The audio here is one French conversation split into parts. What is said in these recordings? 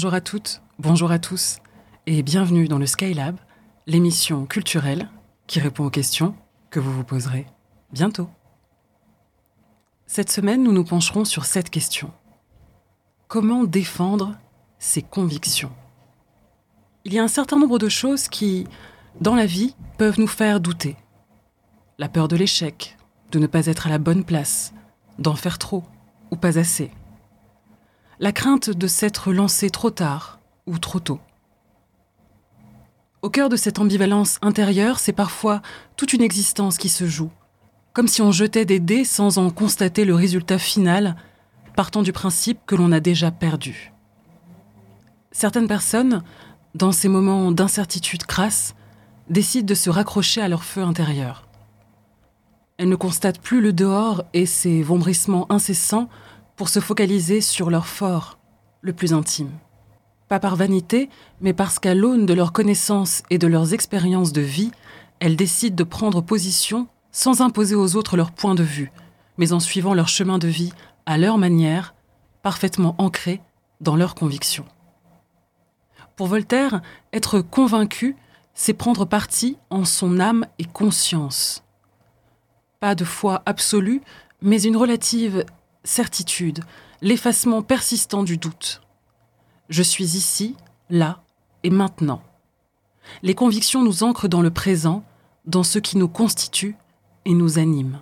Bonjour à toutes, bonjour à tous, et bienvenue dans le Skylab, l'émission culturelle qui répond aux questions que vous vous poserez bientôt. Cette semaine, nous nous pencherons sur cette question. Comment défendre ses convictions? Il y a un certain nombre de choses qui, dans la vie, peuvent nous faire douter. La peur de l'échec, de ne pas être à la bonne place, d'en faire trop ou pas assez. La crainte de s'être lancé trop tard ou trop tôt. Au cœur de cette ambivalence intérieure, c'est parfois toute une existence qui se joue, comme si on jetait des dés sans en constater le résultat final, partant du principe que l'on a déjà perdu. Certaines personnes, dans ces moments d'incertitude crasse, décident de se raccrocher à leur feu intérieur. Elles ne constatent plus le dehors et ses vombrissements incessants pour se focaliser sur leur fort le plus intime pas par vanité, mais parce qu'à l'aune de leurs connaissances et de leurs expériences de vie, elles décident de prendre position sans imposer aux autres leur point de vue, mais en suivant leur chemin de vie à leur manière, parfaitement ancré dans leurs convictions. Pour Voltaire, être convaincu, c'est prendre parti en son âme et conscience. Pas de foi absolue, mais une relative certitude, l'effacement persistant du doute. Je suis ici, là et maintenant. Les convictions nous ancrent dans le présent, dans ce qui nous constitue et nous anime.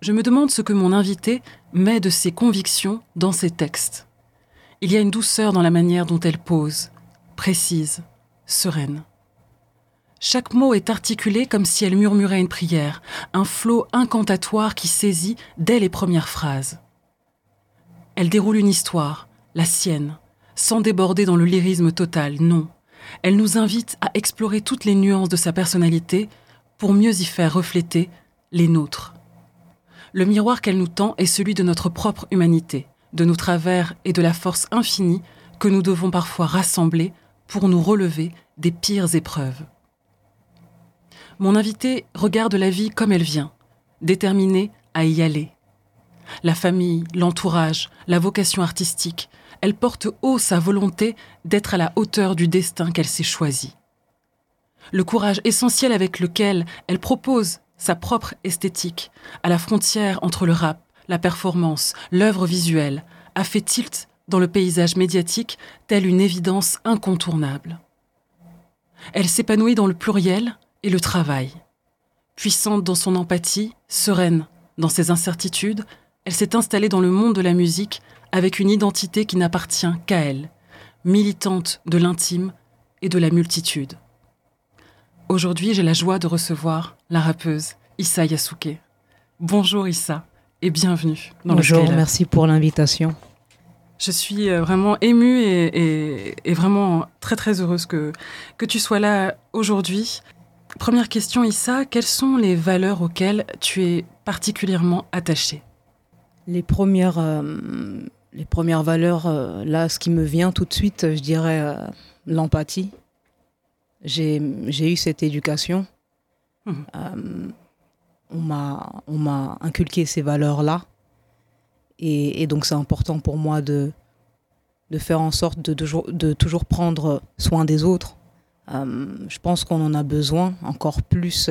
Je me demande ce que mon invité met de ses convictions dans ses textes. Il y a une douceur dans la manière dont elle pose, précise, sereine. Chaque mot est articulé comme si elle murmurait une prière, un flot incantatoire qui saisit dès les premières phrases. Elle déroule une histoire, la sienne, sans déborder dans le lyrisme total, non. Elle nous invite à explorer toutes les nuances de sa personnalité pour mieux y faire refléter les nôtres. Le miroir qu'elle nous tend est celui de notre propre humanité, de nos travers et de la force infinie que nous devons parfois rassembler pour nous relever des pires épreuves. Mon invité regarde la vie comme elle vient, déterminée à y aller. La famille, l'entourage, la vocation artistique, elle porte haut sa volonté d'être à la hauteur du destin qu'elle s'est choisi. Le courage essentiel avec lequel elle propose sa propre esthétique, à la frontière entre le rap, la performance, l'œuvre visuelle, a fait tilt dans le paysage médiatique telle une évidence incontournable. Elle s'épanouit dans le pluriel et le travail. Puissante dans son empathie, sereine dans ses incertitudes, elle s'est installée dans le monde de la musique avec une identité qui n'appartient qu'à elle, militante de l'intime et de la multitude. Aujourd'hui, j'ai la joie de recevoir la rappeuse Issa Yasuke. Bonjour Issa et bienvenue dans Bonjour, merci pour l'invitation. Je suis euh, vraiment émue et, vraiment très très heureuse que, que tu sois là aujourd'hui. Première question Issa, quelles sont les valeurs auxquelles tu es particulièrement attachée? Les premières euh, les premières valeurs, euh, là, ce qui me vient tout de suite, je dirais euh, l'empathie. J'ai eu cette éducation. Mmh. Euh, on m'a inculqué ces valeurs-là. Et, donc, c'est important pour moi de, de faire en sorte de, de, toujours prendre soin des autres. Je pense qu'on en a besoin encore plus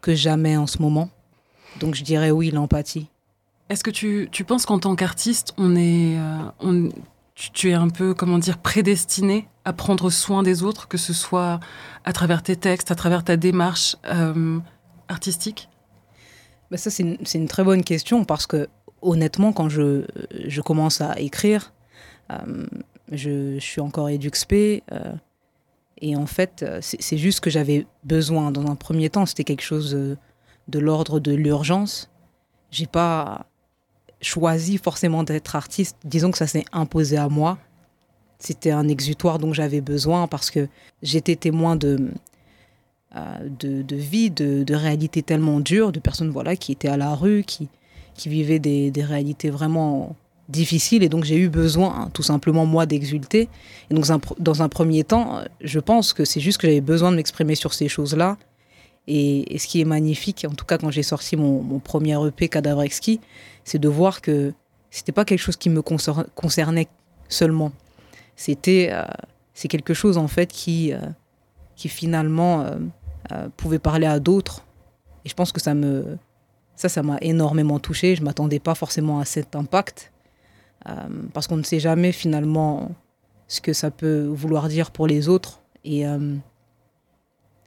que jamais en ce moment. Donc, je dirais oui, l'empathie. Est-ce que tu, tu penses qu'en tant qu'artiste, on est, euh, on, tu, es un peu, comment dire, prédestiné à prendre soin des autres, que ce soit à travers tes textes, à travers ta démarche euh, artistique? Bah Ça, c'est une, une, très bonne question parce que, honnêtement, quand je, je commence à écrire, euh, je, je, suis encore éduxp. Et en fait, c'est juste que j'avais besoin. Dans un premier temps, c'était quelque chose de, de l'ordre de l'urgence. J'ai pas choisi forcément d'être artiste. Disons que ça s'est imposé à moi. C'était un exutoire dont j'avais besoin parce que j'étais témoin de, euh, de, de, vie, de, de réalités tellement dures, de personnes voilà, qui étaient à la rue, qui, qui vivaient des, des réalités vraiment difficiles. Et donc j'ai eu besoin, hein, tout simplement, moi, d'exulter. Et donc dans un premier temps, je pense que c'est juste que j'avais besoin de m'exprimer sur ces choses-là. Et, ce qui est magnifique, en tout cas quand j'ai sorti mon, mon premier EP Cadavre c'est de voir que c'était pas quelque chose qui me concernait seulement. c'était c'est quelque chose en fait qui qui finalement pouvait parler à d'autres. Et je pense que ça me ça ça m'a énormément touché. Je m'attendais pas forcément à cet impact parce qu'on ne sait jamais finalement ce que ça peut vouloir dire pour les autres. Et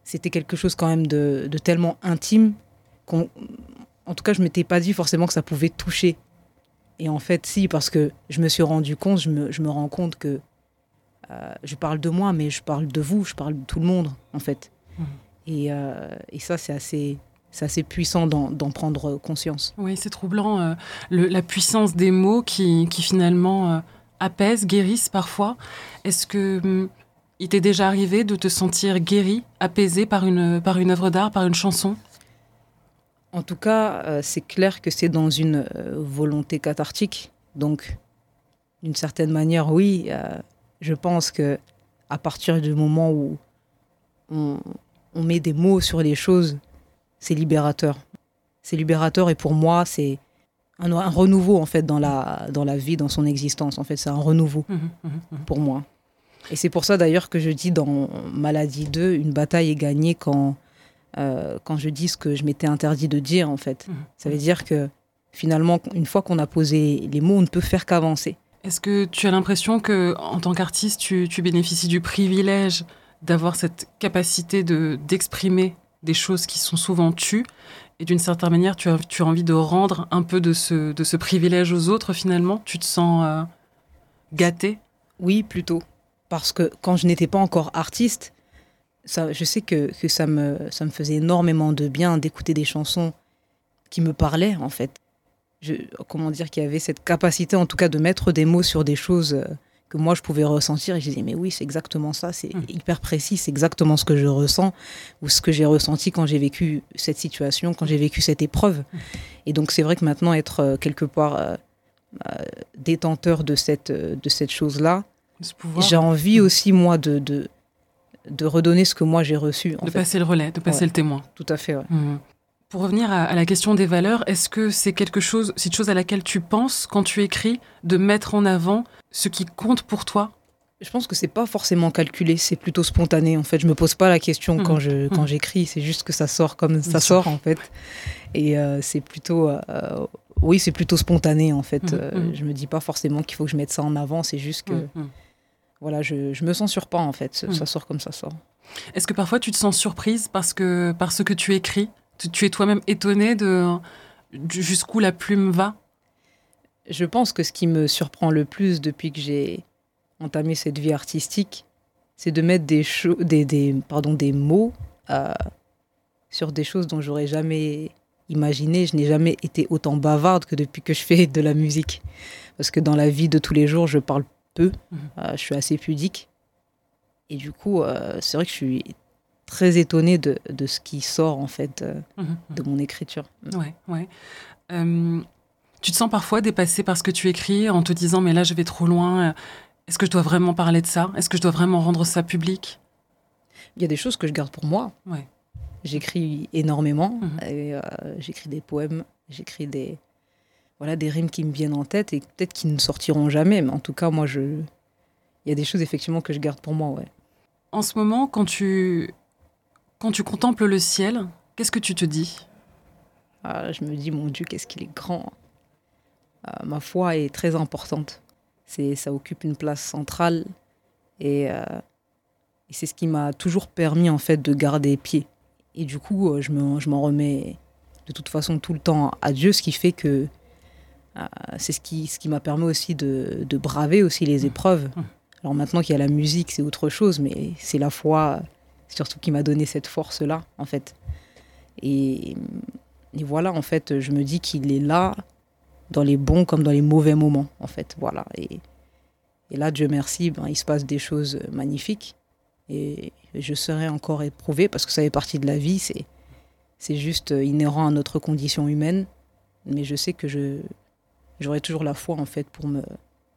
c'était quelque chose quand même de, de tellement intime qu'on en tout cas, je m'étais pas dit forcément que ça pouvait toucher. Et en fait, si, parce que je me suis rendu compte, je me, je me rends compte que euh, je parle de moi, mais je parle de vous, je parle de tout le monde, en fait. Mmh. Et, euh, et, ça, c'est assez, c'est assez puissant d'en prendre conscience. Oui, c'est troublant, euh, le, la puissance des mots qui, qui finalement apaisent, guérissent parfois. Est-ce que hum, il t'est déjà arrivé de te sentir guéri, apaisé par une, par une œuvre d'art, par une chanson? En tout cas, euh, c'est clair que c'est dans une euh, volonté cathartique. Donc, d'une certaine manière, oui, euh, je pense que à partir du moment où on, met des mots sur les choses, c'est libérateur. C'est libérateur et pour moi, c'est un, renouveau en fait dans la, dans la vie, dans son existence. En fait, c'est un renouveau mmh mmh mmh pour moi. Et c'est pour ça d'ailleurs que je dis dans Maladie 2, une bataille est gagnée quand euh, quand je dis ce que je m'étais interdit de dire, en fait. Ça veut dire que finalement, une fois qu'on a posé les mots, on ne peut faire qu'avancer. Est-ce que tu as l'impression que, en tant qu'artiste, tu, bénéficies du privilège d'avoir cette capacité de d'exprimer des choses qui sont souvent tues et d'une certaine manière, tu as, tu as envie de rendre un peu de ce, de ce privilège aux autres finalement Tu te sens euh, gâté Oui, plutôt. Parce que quand je n'étais pas encore artiste, je sais que, que, ça, me, ça me faisait énormément de bien d'écouter des chansons qui me parlaient, en fait. Je, comment dire, qu'il y avait cette capacité, en tout cas, de mettre des mots sur des choses euh, que moi, je pouvais ressentir. Et je disais, mais oui, c'est exactement ça, c'est mmh. hyper précis, c'est exactement ce que je ressens ou ce que j'ai ressenti quand j'ai vécu cette situation, quand j'ai vécu cette épreuve. Mmh. Et donc, c'est vrai que maintenant, être euh, quelque part euh, détenteur de cette, de cette chose-là, j'ai envie mmh. aussi, moi, de, de de redonner ce que moi j'ai reçu. de passer le relais, de passer le témoin. Tout à fait. Mmh. Pour revenir à, la question des valeurs, est-ce que c'est quelque chose, c'est une chose à laquelle tu penses quand tu écris, de mettre en avant ce qui compte pour toi Je pense que c'est pas forcément calculé, c'est plutôt spontané. En fait, je me pose pas la question mmh. quand je quand mmh. j'écris, c'est juste que ça sort comme ça sort en fait. Et euh, c'est plutôt euh, oui, c'est plutôt spontané en fait. Euh, je me dis pas forcément qu'il faut que je mette ça en avant, c'est juste que voilà, je, je me censure pas en fait, ça sort comme ça sort. Est-ce que parfois tu te sens surprise parce que par ce que tu écris, tu, es toi-même étonnée de jusqu'où la plume va? Je pense que ce qui me surprend le plus depuis que j'ai entamé cette vie artistique, c'est de mettre des, des, des, pardon, des mots euh, sur des choses dont j'aurais jamais imaginé. Je n'ai jamais été autant bavarde que depuis que je fais de la musique. Parce que dans la vie de tous les jours, je parle peu. Mhm. Euh, je suis assez pudique. Et du coup, euh, c'est vrai que je suis très étonnée de, de, ce qui sort en fait euh, mhm, mhm. de mon écriture. Ouais, ouais. Tu te sens parfois dépassé par ce que tu écris en te disant mais là je vais trop loin. Est-ce que je dois vraiment parler de ça? Est-ce que je dois vraiment rendre ça public? Il y a des choses que je garde pour moi. Ouais. J'écris énormément. j'écris des poèmes, j'écris des, voilà des rimes qui me viennent en tête et peut-être qui ne sortiront jamais. Mais en tout cas, moi, je, il y a des choses effectivement que je garde pour moi, ouais. En ce moment, quand tu quand tu contemples le ciel, qu'est-ce que tu te dis? Ah, Je me dis, mon Dieu, qu'est-ce qu'il est grand. Ah, ma foi est très importante. C'est, ça occupe une place centrale et, euh, et c'est ce qui m'a toujours permis en fait de garder pied. Et du coup, euh, je, me, je m'en remets de toute façon tout le temps à Dieu, ce qui fait que euh, c'est ce qui, ce qui m'a permis aussi de, de, braver aussi les épreuves. Alors maintenant qu'il y a la musique, c'est autre chose, mais c'est la foi surtout qui m'a donné cette force-là, en fait. Et, et, voilà, en fait, je me dis qu'il est là dans les bons comme dans les mauvais moments, en fait. Voilà. Et, là, Dieu merci, ben, il se passe des choses magnifiques. Et je serai encore éprouvé parce que ça fait partie de la vie. C'est, c'est juste inhérent à notre condition humaine. Mais je sais que je, j'aurai toujours la foi en fait pour me,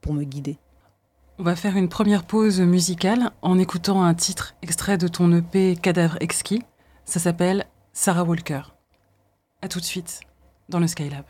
pour me guider. On va faire une première pause musicale en écoutant un titre extrait de ton EP Cadavre exquis. Ça s'appelle Sarah Walker. A tout de suite dans le Skylab.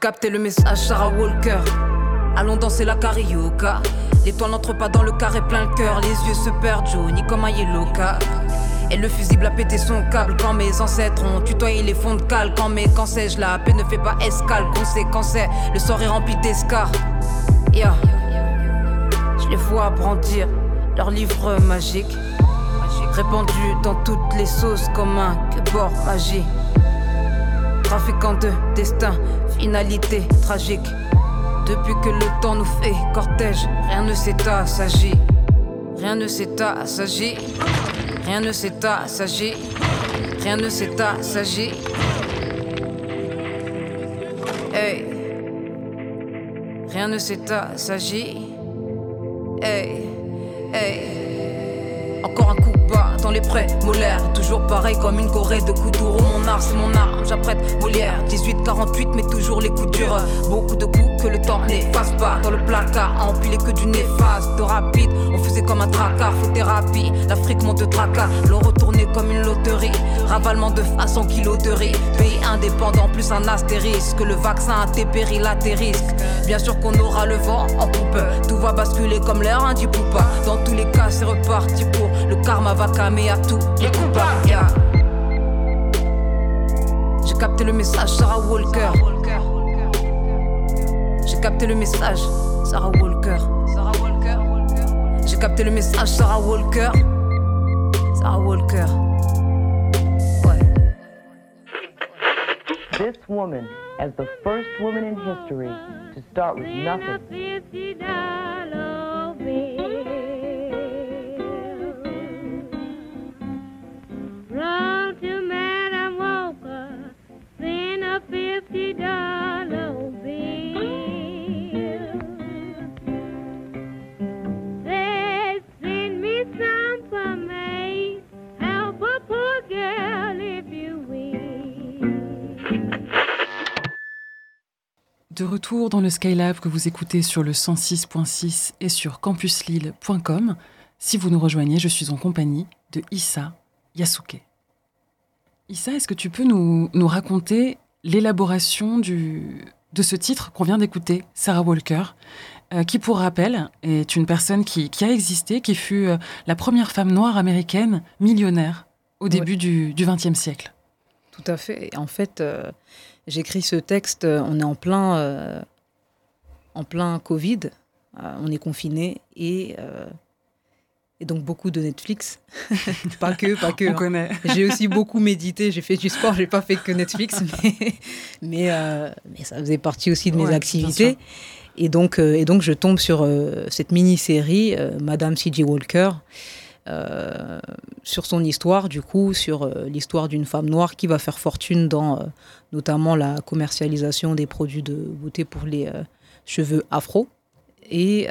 Capté le message Sarah Walker. Allons danser la carioca. L'étoile n'entre pas dans le carré plein le cœur. Les yeux se perdent, Johnny comme un yellow Et le fusible a pété son câble quand mes ancêtres ont tutoyé les fonds de cale. Quand mes sais-je la paix ne fait pas escale. Conséquence, le sort est rempli d'escarres. Yeah. Je les vois brandir leur livre magique. Répandu dans toutes les sauces comme un bord magique. Trafiquant de destin, finalité tragique. Depuis que le temps nous fait cortège, rien ne s'est s'agit. Rien ne s'est. Rien ne s'est s'agit. Rien ne s'est s'agit. Hey. Rien ne s'est s'agit. Toujours pareil comme une Corée de couture. Mon art, c'est mon arme, j'apprête Molière. 18-48, mais toujours les coups durs. Beaucoup de coups que le temps n'efface pas. Dans le placard, à empiler que du néfaste. De rapide, on faisait comme un tracard. Faut thérapie, l'Afrique monte tracas. L'on retournait comme une loterie. Ravalement de façon kilos de riz. Pays indépendant, plus un astérisque. Le vaccin a tes périls, à. Bien sûr qu'on aura le vent en poupe. Tout va basculer comme l'air, un hein, poupa. Dans tous les cas, c'est reparti pour le karma va calmer à tout les coupables. J'ai capté le message, Sarah Walker. J'ai capté le message, Sarah Walker. J'ai capté le message, Sarah Walker. Sarah Walker. This woman, as the first woman in history to start with nothing. De retour dans le Skylab que vous écoutez sur le 106.6 et sur campuslille.com. Si vous nous rejoignez, je suis en compagnie de Issa Yasuke. Issa, est-ce que tu peux nous, nous raconter l'élaboration de ce titre qu'on vient d'écouter, Sarah Walker, euh, qui, pour rappel, est une personne qui, a existé, qui fut euh, la première femme noire américaine millionnaire au début du XXe siècle? Tout à fait. En fait, euh, J'écris ce texte, euh, on est en plein, euh, en plein Covid, euh, on est confiné et, et donc beaucoup de Netflix. pas que, pas que. On hein. connaît. J'ai aussi beaucoup médité, j'ai fait du sport, j'ai pas fait que Netflix, mais, mais, mais, ça faisait partie aussi de mes activités. Et donc, et donc, je tombe sur cette mini-série, Madame C.J. Walker, euh, sur son histoire, du coup, sur euh, l'histoire d'une femme noire qui va faire fortune dans euh, notamment la commercialisation des produits de beauté pour les cheveux afro. Et,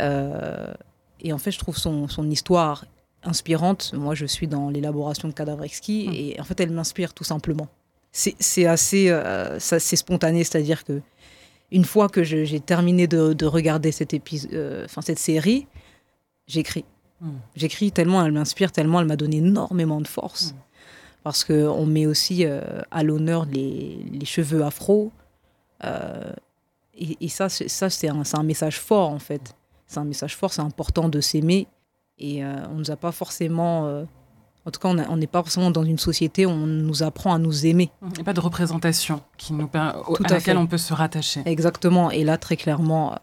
et, en fait, je trouve son, son, histoire inspirante. Moi, je suis dans l'élaboration de cadavres exquis mmh. et en fait, elle m'inspire tout simplement. C'est assez c'est spontané, c'est-à-dire que une fois que j'ai terminé de, de, regarder cette, cette série, j'écris. J'écris tellement elle m'inspire, tellement elle m'a donné énormément de force. Parce qu'on met aussi euh, à l'honneur les, les, cheveux afro. Euh, et, et, ça, ça c'est un, un, message fort, en fait. C'est un message fort, c'est important de s'aimer. Et euh, on nous a pas forcément. en tout cas, on n'est pas forcément dans une société où on nous apprend à nous aimer. Il n'y a pas de représentation qui nous, à, à laquelle on peut se rattacher. Exactement. Et là, très clairement,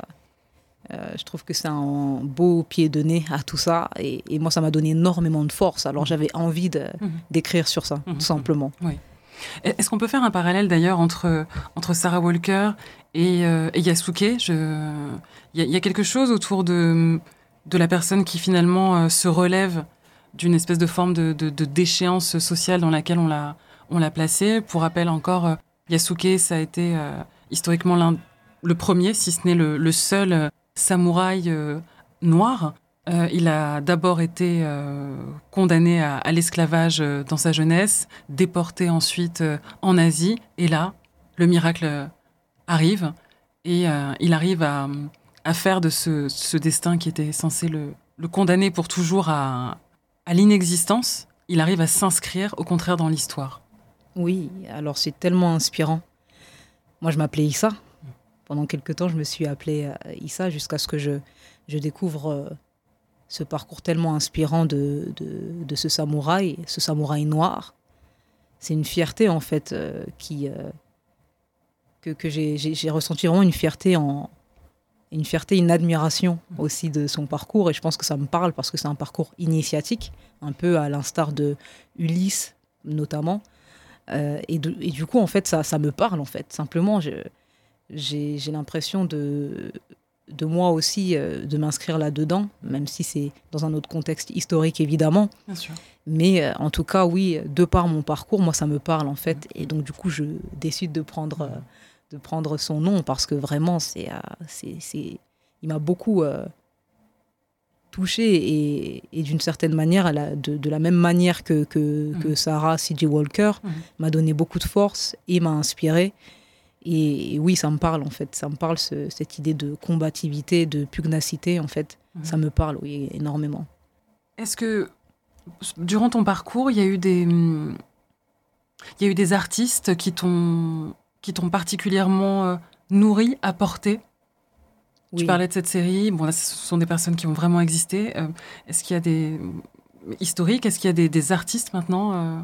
euh, je trouve que c'est un beau pied de nez à tout ça. Et, moi, ça m'a donné énormément de force. Alors, j'avais envie mhm. d'écrire sur ça, tout mhm. simplement. Oui. Est-ce qu'on peut faire un parallèle d'ailleurs entre, entre Sarah Walker et, euh, Yasuke? Il y, a quelque chose autour de, de la personne qui finalement euh, se relève d'une espèce de forme de, de, déchéance sociale dans laquelle on l'a, on l'a placée. Pour rappel encore, Yasuke, ça a été historiquement l'un, le premier, si ce n'est le, le seul samouraï euh, noir. Euh, il a d'abord été euh, condamné à, l'esclavage dans sa jeunesse, déporté ensuite en Asie, et là, le miracle arrive, et il arrive à, faire de ce, destin qui était censé le, condamner pour toujours à, à l'inexistence, il arrive à s'inscrire au contraire dans l'histoire. Oui, alors c'est tellement inspirant. Moi, je m'appelais Issa. Pendant quelques temps, je me suis appelée euh, Issa jusqu'à ce que je, je découvre euh, ce parcours tellement inspirant de, de, de, ce samouraï, ce samouraï noir. C'est une fierté, en fait, euh, qui, que, que j'ai ressenti vraiment une fierté, en, une fierté, une admiration aussi de son parcours. Et je pense que ça me parle parce que c'est un parcours initiatique, un peu à l'instar de Ulysse, notamment. Euh, et, de, et, du coup, en fait, ça, ça me parle, en fait. Simplement, j'ai l'impression de, de moi aussi euh, de m'inscrire là-dedans, même si c'est dans un autre contexte historique, évidemment. Bien sûr. Mais euh, en tout cas, oui, de par mon parcours, moi, ça me parle, en fait. Et donc, du coup, je décide de prendre, euh, de prendre son nom parce que vraiment, c'est, c'est, c'est, il m'a beaucoup touché et, et d'une certaine manière, de, la même manière que, que, mmh. que Sarah C.J. Walker, mmh. m'a donné beaucoup de force et m'a inspiré. Et, et, oui, ça me parle en fait. Ça me parle ce, cette idée de combativité, de pugnacité en fait. Mmh. Ça me parle, oui, énormément. Est-ce que durant ton parcours, il y a eu des, il y a eu des artistes qui t'ont qui t'ont particulièrement euh, nourri, apporté? Oui. Tu parlais de cette série. Bon, là, ce sont des personnes qui ont vraiment existé. Euh, est-ce qu'il y a des historiques? Est-ce qu'il y a des, des artistes maintenant euh,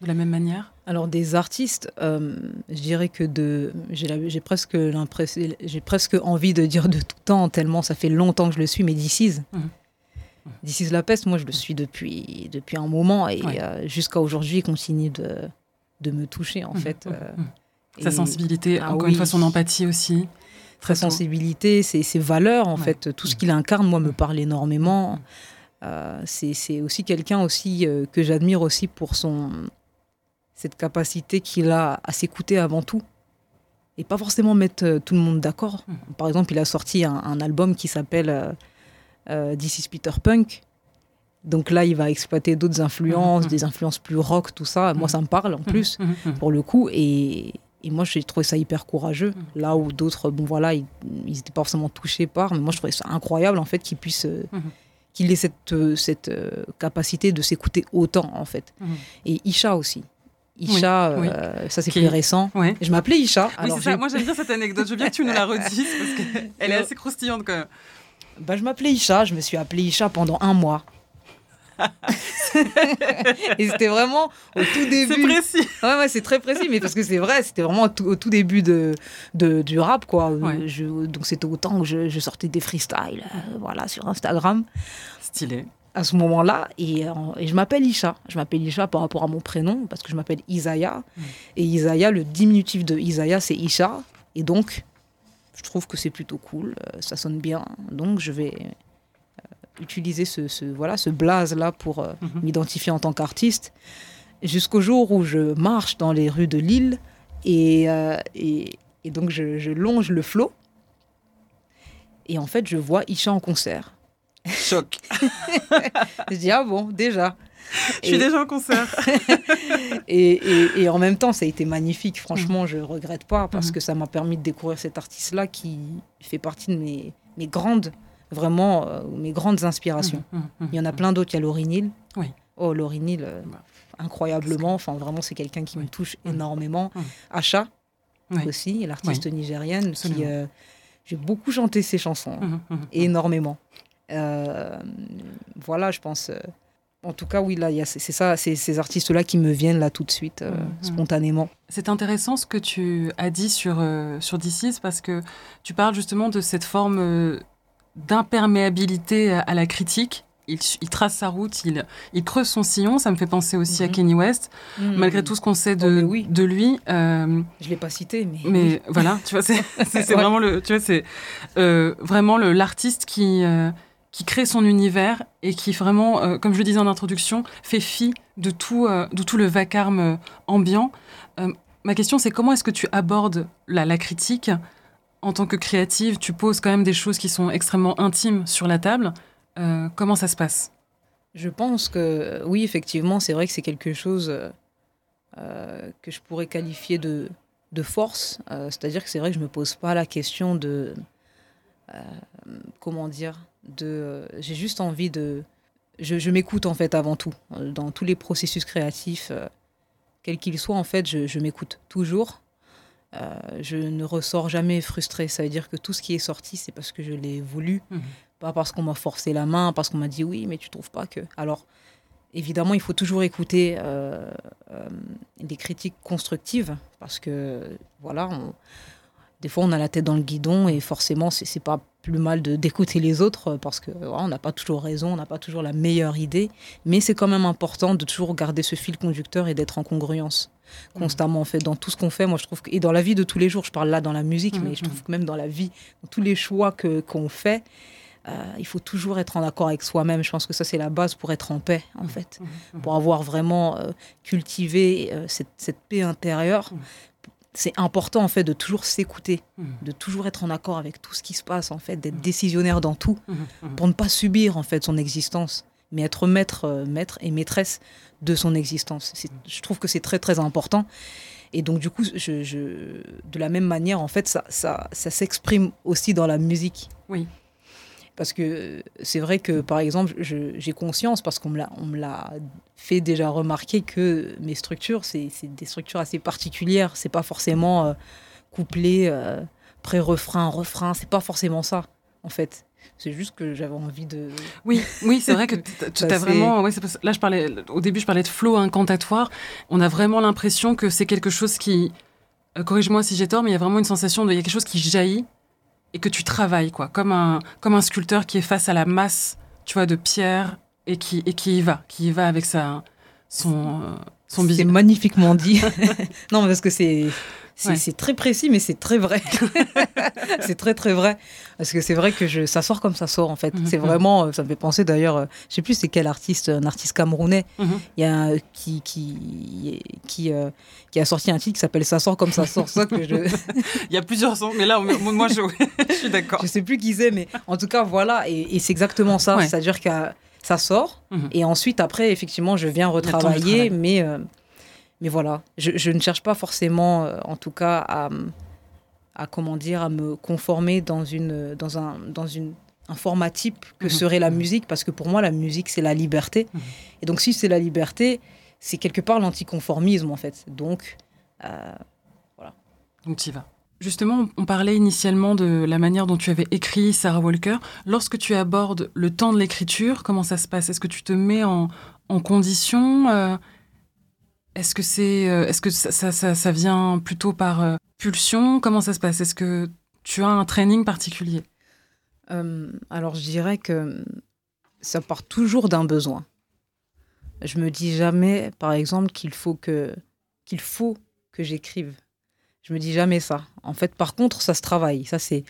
de la même manière? Alors des artistes, euh, je dirais que de, j'ai presque l'impression, j'ai presque envie de dire de tout temps tellement ça fait longtemps que je le suis, mais DC's. Mmh. DC's La Peste, moi je le suis depuis depuis un moment et ouais. euh, jusqu'à aujourd'hui il continue de de me toucher en mmh. fait. Euh, Sa sensibilité, ah, encore oui. une fois son empathie aussi. Sa sensibilité, ses, ses valeurs en ouais. fait, tout ce qu'il incarne moi me parle énormément. Euh, c'est aussi quelqu'un aussi que j'admire aussi pour son cette capacité qu'il a à s'écouter avant tout et pas forcément mettre euh, tout le monde d'accord. Mmh. Par exemple, il a sorti un, un album qui s'appelle euh, euh, This is Peter Punk. Donc là, il va exploiter d'autres influences, mmh. des influences plus rock, tout ça. Moi, ça me parle en plus, pour le coup. Et, et moi, j'ai trouvé ça hyper courageux. Là où d'autres, bon voilà, ils n'étaient pas forcément touchés par, mais moi, je trouvais ça incroyable, en fait, qu'il puisse... Euh, qu'il ait cette, cette euh, capacité de s'écouter autant, en fait. Et Isha aussi. Isha, oui, euh, oui. ça c'est plus récent. Oui. Je m'appelais Isha. Oui, alors ça. Moi j'aime bien cette anecdote. Je veux bien que tu nous la redises parce qu'elle est assez croustillante quand même. Bah, je m'appelais Isha. Je me suis appelée Isha pendant un mois. et c'était vraiment au tout début. C'est précis. Ouais, ouais, c'est très précis, mais parce que c'est vrai, c'était vraiment au tout, au tout, début de, de, du rap, quoi. Ouais. Je, donc c'était autant que je, je, sortais des freestyles, euh, voilà, sur Instagram. Stylé à ce moment-là et, euh, et, je m'appelle Isha. Je m'appelle Isha par rapport à mon prénom parce que je m'appelle Isaiah. Mm. Et Isaiah, le diminutif de Isaiah, c'est Isha. Et donc, je trouve que c'est plutôt cool. Euh, ça sonne bien. Donc, je vais euh, utiliser ce, ce, voilà, ce blaze-là pour euh, mm -hmm. m'identifier en tant qu'artiste. Jusqu'au jour où je marche dans les rues de Lille et, et, et donc je, je longe le flot. Et en fait, je vois Isha en concert. Choc. je dis, ah bon, déjà. Je suis et... déjà en concert. et, et, et, en même temps, ça a été magnifique. Franchement, mmh. je ne regrette pas parce mmh. que ça m'a permis de découvrir cet artiste-là qui fait partie de mes, mes grandes, vraiment, euh, mes grandes inspirations. Mmh. Il y en a plein d'autres. Il y a Laurie Neal. Oui. Oh, Laurie Neal, euh, incroyablement. Enfin, vraiment, c'est quelqu'un qui oui. me touche énormément. Oui. aussi, l'artiste oui. nigérienne, qui. Euh, j'ai beaucoup chanté ses chansons, énormément. Euh, voilà, je pense. Euh, en tout cas, oui, là, c'est ça, c'est ces artistes-là qui me viennent là tout de suite, euh, mmh. spontanément. C'est intéressant ce que tu as dit sur, euh, sur DC's parce que tu parles justement de cette forme euh, d'imperméabilité à, à, la critique. Il, il, trace sa route, il, il, creuse son sillon. Ça me fait penser aussi mmh. à Kenny West, mmh. malgré tout ce qu'on sait de, oh, oui. de lui. Euh, Je l'ai pas cité, mais. Mais oui. voilà, tu vois, c'est ouais. vraiment le, tu vois, c'est vraiment l'artiste qui qui crée son univers et qui vraiment, euh, comme je le disais en introduction, fait fi de tout, euh, tout le vacarme euh, ambiant. Ma question, c'est comment est-ce que tu abordes la, critique? En tant que créative Tu poses quand même des choses qui sont extrêmement intimes sur la table. Comment ça se passe? Je pense que oui, effectivement, c'est vrai que c'est quelque chose que je pourrais qualifier de, de force. C'est-à-dire que c'est vrai que je me pose pas la question de comment dire de euh, j'ai juste envie de je, je m'écoute en fait avant tout euh, dans tous les processus créatifs euh, quels qu'ils soient en fait je, je m'écoute toujours euh, je ne ressors jamais frustrée. Ça veut dire que tout ce qui est sorti, c'est parce que je l'ai voulu, Mhm. pas parce qu'on m'a forcé la main, parce qu'on m'a dit oui, mais tu trouves pas que. Alors, évidemment, il faut toujours écouter euh, euh, des critiques constructives, parce que, voilà, on- des fois, on a la tête dans le guidon et forcément, c'est pas plus mal de d'écouter les autres euh, parce que on n'a pas toujours raison, on n'a pas toujours la meilleure idée, mais c'est quand même important de toujours garder ce fil conducteur et d'être en congruence constamment en fait dans tout ce qu'on fait. Moi, je trouve que, et dans la vie de tous les jours, je parle là dans la musique, Mhm, mais je trouve que même dans la vie, dans tous les choix que qu'on fait, euh, il faut toujours être en accord avec soi-même. Je pense que ça c'est la base pour être en paix en fait, pour avoir vraiment euh, cultivé euh, cette, cette paix intérieure. C'est important en fait de toujours s'écouter, Mhm. de toujours être en accord avec tout ce qui se passe en fait, d'être décisionnaire dans tout. Mhm. pour ne pas subir en fait son existence, mais être maître, euh, maître et maîtresse de son existence. Je trouve que c'est très très important. Et donc du coup, je, je- de la même manière, en fait, ça, ça, ça s'exprime aussi dans la musique. Oui. Parce que c'est vrai que, par exemple, j'ai conscience, parce qu'on me l'a- fait déjà remarquer, que mes structures, c'est des structures assez particulières. C'est pas forcément euh, couplé, euh, pré-refrain, refrain. C'est pas forcément ça, en fait. C'est juste que j'avais envie de. Oui, oui, c'est vrai que tu as vraiment. ouais, là, je parlais. Au début, je parlais de flow incantatoire. On a vraiment l'impression que c'est quelque chose qui. euh, Corrige-moi si j'ai tort, mais il y a vraiment une sensation de. Il y a quelque chose qui jaillit et que tu travailles, quoi. Comme un, comme un sculpteur qui est face à la masse, tu vois, de pierre et qui, et qui y va, qui y va avec sa, son, euh, son C'est magnifiquement dit. non, parce que c'est c'est Ouais. très précis, mais c'est très vrai. c'est très très vrai. Parce que c'est vrai que je, ça sort comme ça sort en fait. Mhm. C'est vraiment, euh, ça me fait penser d'ailleurs, euh, je sais plus c'est quel artiste, un artiste camerounais, Mhm. il y a un- qui qui qui, euh, qui a sorti un titre qui s'appelle Ça sort comme ça sort. Ça que je Il y a plusieurs sons, mais là, moi, moi, je, je suis d'accord. je sais plus qui c'est, mais en tout cas voilà. Et, et c'est exactement ça. Ouais. C'est-à-dire que ça sort Mhm. et ensuite après effectivement je viens retravailler, travail. mais euh, mais voilà, je, je ne cherche pas forcément, euh, en tout cas, à, comment dire, à me conformer dans une dans un dans une un format type que Mhm. serait la musique, parce que pour moi la musique c'est la liberté. Mhm. Et donc si c'est la liberté, c'est quelque part l'anticonformisme en fait. Donc euh, Donc tu y vas. Justement, on parlait initialement de la manière dont tu avais écrit Sarah Walker. Lorsque tu abordes le temps de l'écriture, comment ça se passe? Est-ce que tu te mets en, en condition euh, Est-ce que, c'est, euh, est-ce que ça, ça, vient plutôt par euh, pulsion? Comment ça se passe? Est-ce que tu as un training particulier? Euh, alors je dirais que ça part toujours d'un besoin. Je me dis jamais, par exemple, qu'il faut que qu'il faut que j'écrive. Je me dis jamais ça. En fait, par contre, ça se travaille. Ça c'est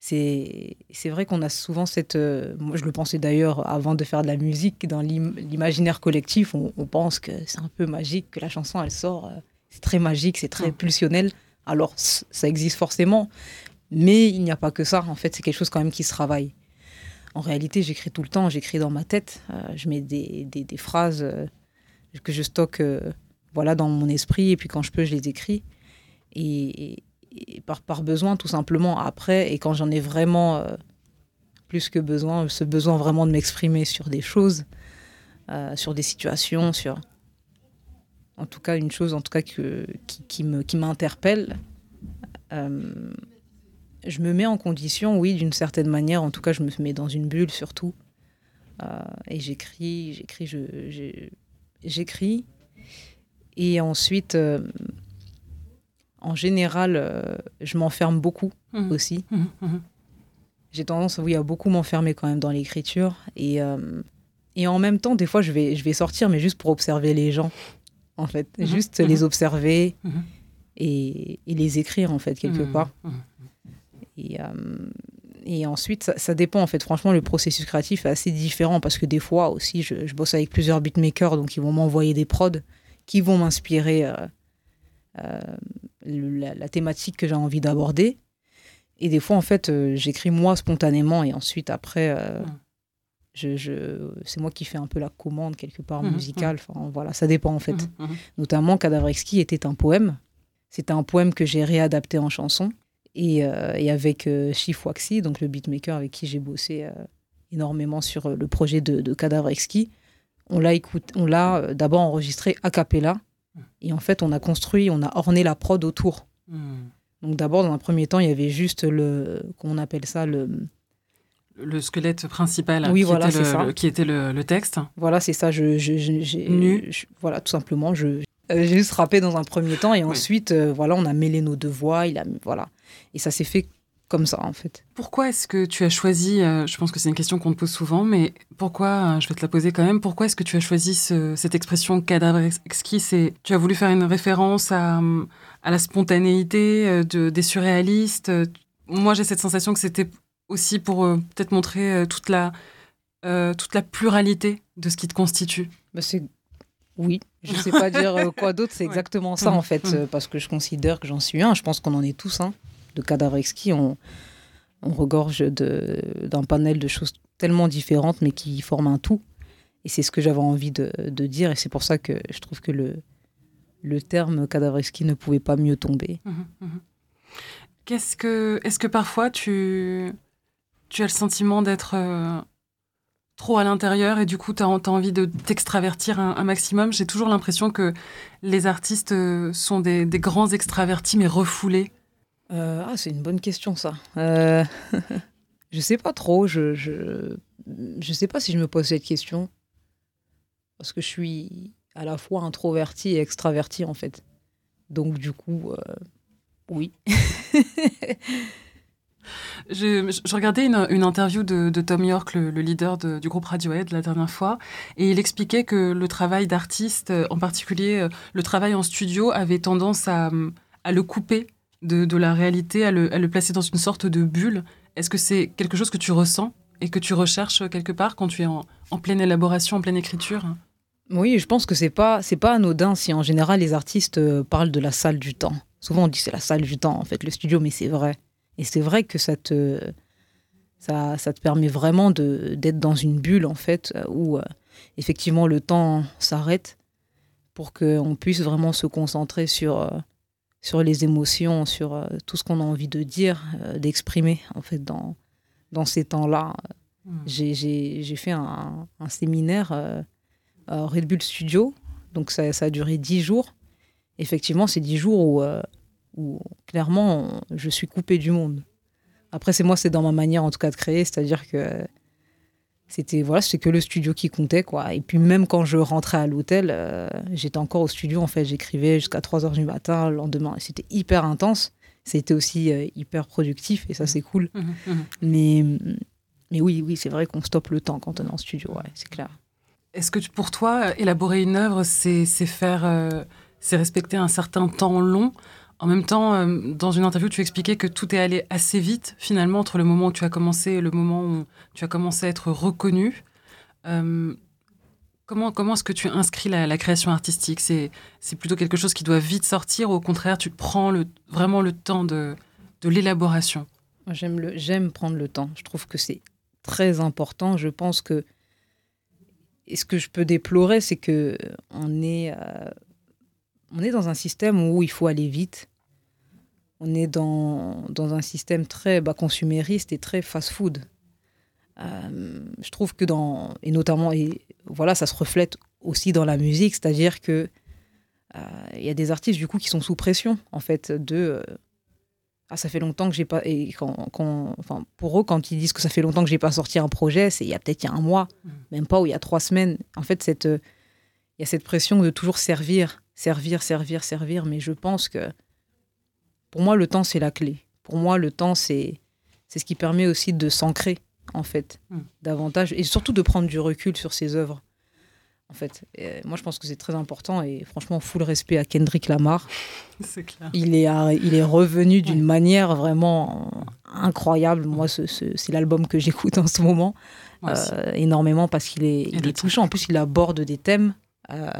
c'est vrai qu'on a souvent cette. euh, moi, je le pensais d'ailleurs avant de faire de la musique dans l'im- l'imaginaire collectif. On, on pense que c'est un peu magique que la chanson elle sort. euh, c'est très magique, c'est très Mm. pulsionnel. Alors ça existe forcément, mais il n'y a pas que ça. En fait, c'est quelque chose quand même qui se travaille. En réalité, j'écris tout le temps, j'écris dans ma tête. Euh, je mets des, des, des phrases que je stocke voilà, dans mon esprit, et puis quand je peux, je les écris. Et, et- par, besoin, tout simplement, après, et quand j'en ai vraiment euh, plus que besoin, ce besoin vraiment de m'exprimer sur des choses, euh, sur des situations, sur. En tout cas, une chose en tout cas que, qui, me- qui m'interpelle. Euh, je me mets en condition, oui, d'une certaine manière. En tout cas, je me mets dans une bulle surtout. Et j'écris, j'écris, j'écris. Et ensuite, en général, euh, je m'enferme beaucoup Mhm. aussi. Mhm, mhm. J'ai tendance, oui, à beaucoup m'enfermer quand même dans l'écriture. Et, euh, et en même temps, des fois, je vais, je vais sortir, mais juste pour observer les gens, en fait. Juste les observer et, et les écrire, en fait, quelque part. Et, euh, et ensuite, ça, ça dépend en fait. Franchement, le processus créatif est assez différent parce que des fois aussi, je, je bosse avec plusieurs beatmakers, donc ils vont m'envoyer des prods qui vont m'inspirer euh, le- la, la thématique que j'ai envie d'aborder. Et des fois, en fait, euh, j'écris moi spontanément et ensuite, après, euh, je, je- c'est moi qui fais un peu la commande quelque part Mhm, musicale. Enfin, voilà, ça dépend en fait. Mhm, mhm. Notamment, Cadavre Exquis était un poème. C'était un poème que j'ai réadapté en chanson. Et, euh, et avec Chief Waxy, donc le beatmaker avec qui j'ai bossé énormément sur le projet de, de Cadavre Exquis, on l'a d'abord enregistré a cappella. Et en fait, on a construit, on a orné la prod autour. Mhm. Donc d'abord, dans un premier temps, il y avait juste le, qu'on appelle ça le, le squelette principal Oui, qui, voilà, était le, ça. le- qui était le, le texte. Voilà, c'est ça. Je, je, je- j'ai- Nu. je- voilà, tout simplement. Je, euh, j'ai juste rappé dans un premier temps et Oui. ensuite, euh, voilà, on a mêlé nos deux voix. Il a, voilà, et ça s'est fait comme ça en fait. Pourquoi est-ce que tu as choisi, euh, je pense que c'est une question qu'on te pose souvent, mais pourquoi, euh, je vais te la poser quand même, pourquoi est-ce que tu as choisi ce- cette expression cadavre ex- exquis? Tu as voulu faire une référence à, euh, à la spontanéité de, des surréalistes Moi, j'ai cette sensation que c'était aussi pour euh, peut-être montrer toute, la, toute la pluralité de ce qui te constitue. Bah, c'est oui, je sais pas dire quoi d'autre. C'est Ouais. exactement ça Mhm. en fait, euh, parce que je considère que j'en suis un. Je pense qu'on en est tous un. De cadavres exquis, on, regorge d'un panel de choses tellement différentes, mais qui forment un tout. Et c'est ce que j'avais envie de, dire, et c'est pour ça que je trouve que le, le terme cadavre exquis ne pouvait pas mieux tomber. Mhm, mhm. Qu'est-ce que, est-ce que parfois tu, tu as le sentiment d'être euh, trop à l'intérieur et du coup tu as, envie de t'extravertir un, un maximum? J'ai toujours l'impression que les artistes euh, sont des, des grands extravertis mais refoulés. Euh, ah, c'est une bonne question, ça. Euh, je sais pas trop. Je, je, je sais pas si je me pose cette question. Parce que je suis à la fois introverti et extraverti, en fait. Donc, du coup, euh, oui. Je, je regardais une, interview de, Tom York, le, le leader de- du groupe Radiohead, la dernière fois, et il expliquait que le travail d'artiste, en particulier euh, le travail en studio, avait tendance à, à le couper de, la réalité, à le, placer dans une sorte de bulle. Est-ce que c'est quelque chose que tu ressens et que tu recherches quelque part quand tu es en, pleine élaboration, en pleine écriture? Oui, je pense que c'est pas c'est pas anodin si en général les artistes euh, parlent de la salle du temps. Souvent on dit c'est la salle du temps en fait le studio, mais c'est vrai. Et c'est vrai que ça te ça, ça te permet vraiment de d'être dans une bulle en fait euh, où euh, effectivement le temps s'arrête pour qu'on puisse vraiment se concentrer sur sur les émotions, sur euh, tout ce qu'on a envie de dire, euh, d'exprimer en fait dans dans ces temps-là. Hmm. J'ai- fait un, un séminaire euh, à Red Bull Studio. Donc ça, ça a duré dix jours. Effectivement, c'est dix jours où, où clairement je suis coupée du monde. Après, c'est moi, c'est dans ma manière en tout cas de créer, c'est-à-dire que c'était voilà, c'est que le studio qui comptait quoi. Et puis même quand je rentrais à l'hôtel, euh, j'étais encore au studio en fait, j'écrivais jusqu'à 3 heures du matin le lendemain. C'était hyper intense. C'était aussi euh, hyper productif et ça c'est cool. Mhm, mhm. Mais mais oui, oui, c'est vrai qu'on stoppe le temps quand on est en studio, ouais, c'est clair. Est-ce que tu- pour toi, élaborer une œuvre, c'est c'est faire, euh, c'est respecter un certain temps long En même temps, euh, dans une interview, tu expliquais que tout est allé assez vite, finalement, entre le moment où tu as commencé et le moment où tu as commencé à être reconnu. Euh, comment comment est-ce que tu inscris la, la création artistique? C'est plutôt quelque chose qui doit vite sortir, ou au contraire, tu prends vraiment le temps de, l'élaboration? J'aime prendre le temps. Je trouve que c'est très important. Je pense que et ce que je peux déplorer, c'est que on est, euh, on est dans un système où il faut aller vite. On est dans, dans un système très bah, consumériste et très fast-food. Euh, je trouve que dans et notamment et voilà, ça se reflète aussi dans la musique, c'est-à-dire que euh, il y a des artistes du coup qui sont sous pression en fait de euh, ah ça fait longtemps que j'ai pas et quand, quand- enfin pour eux quand ils disent que ça fait longtemps que j'ai pas sorti un projet c'est il y a peut-être il y a un mois Mhm. même pas ou il y a trois semaines en fait cette il y a cette pression de toujours servir servir servir servir mais je pense que pour moi le temps c'est la clé pour moi le temps c'est c'est ce qui permet aussi de s'ancrer en fait Mhm. davantage et surtout de prendre du recul sur ses œuvres en fait Et moi je pense que c'est très important et franchement full respect à Kendrick Lamar C'est clair. il est, à- il est revenu d'une manière vraiment incroyable. Moi, ce- ce- c'est l'album que j'écoute en ce moment euh, énormément parce qu'il il est touchant. En plus, il aborde des thèmes. euh,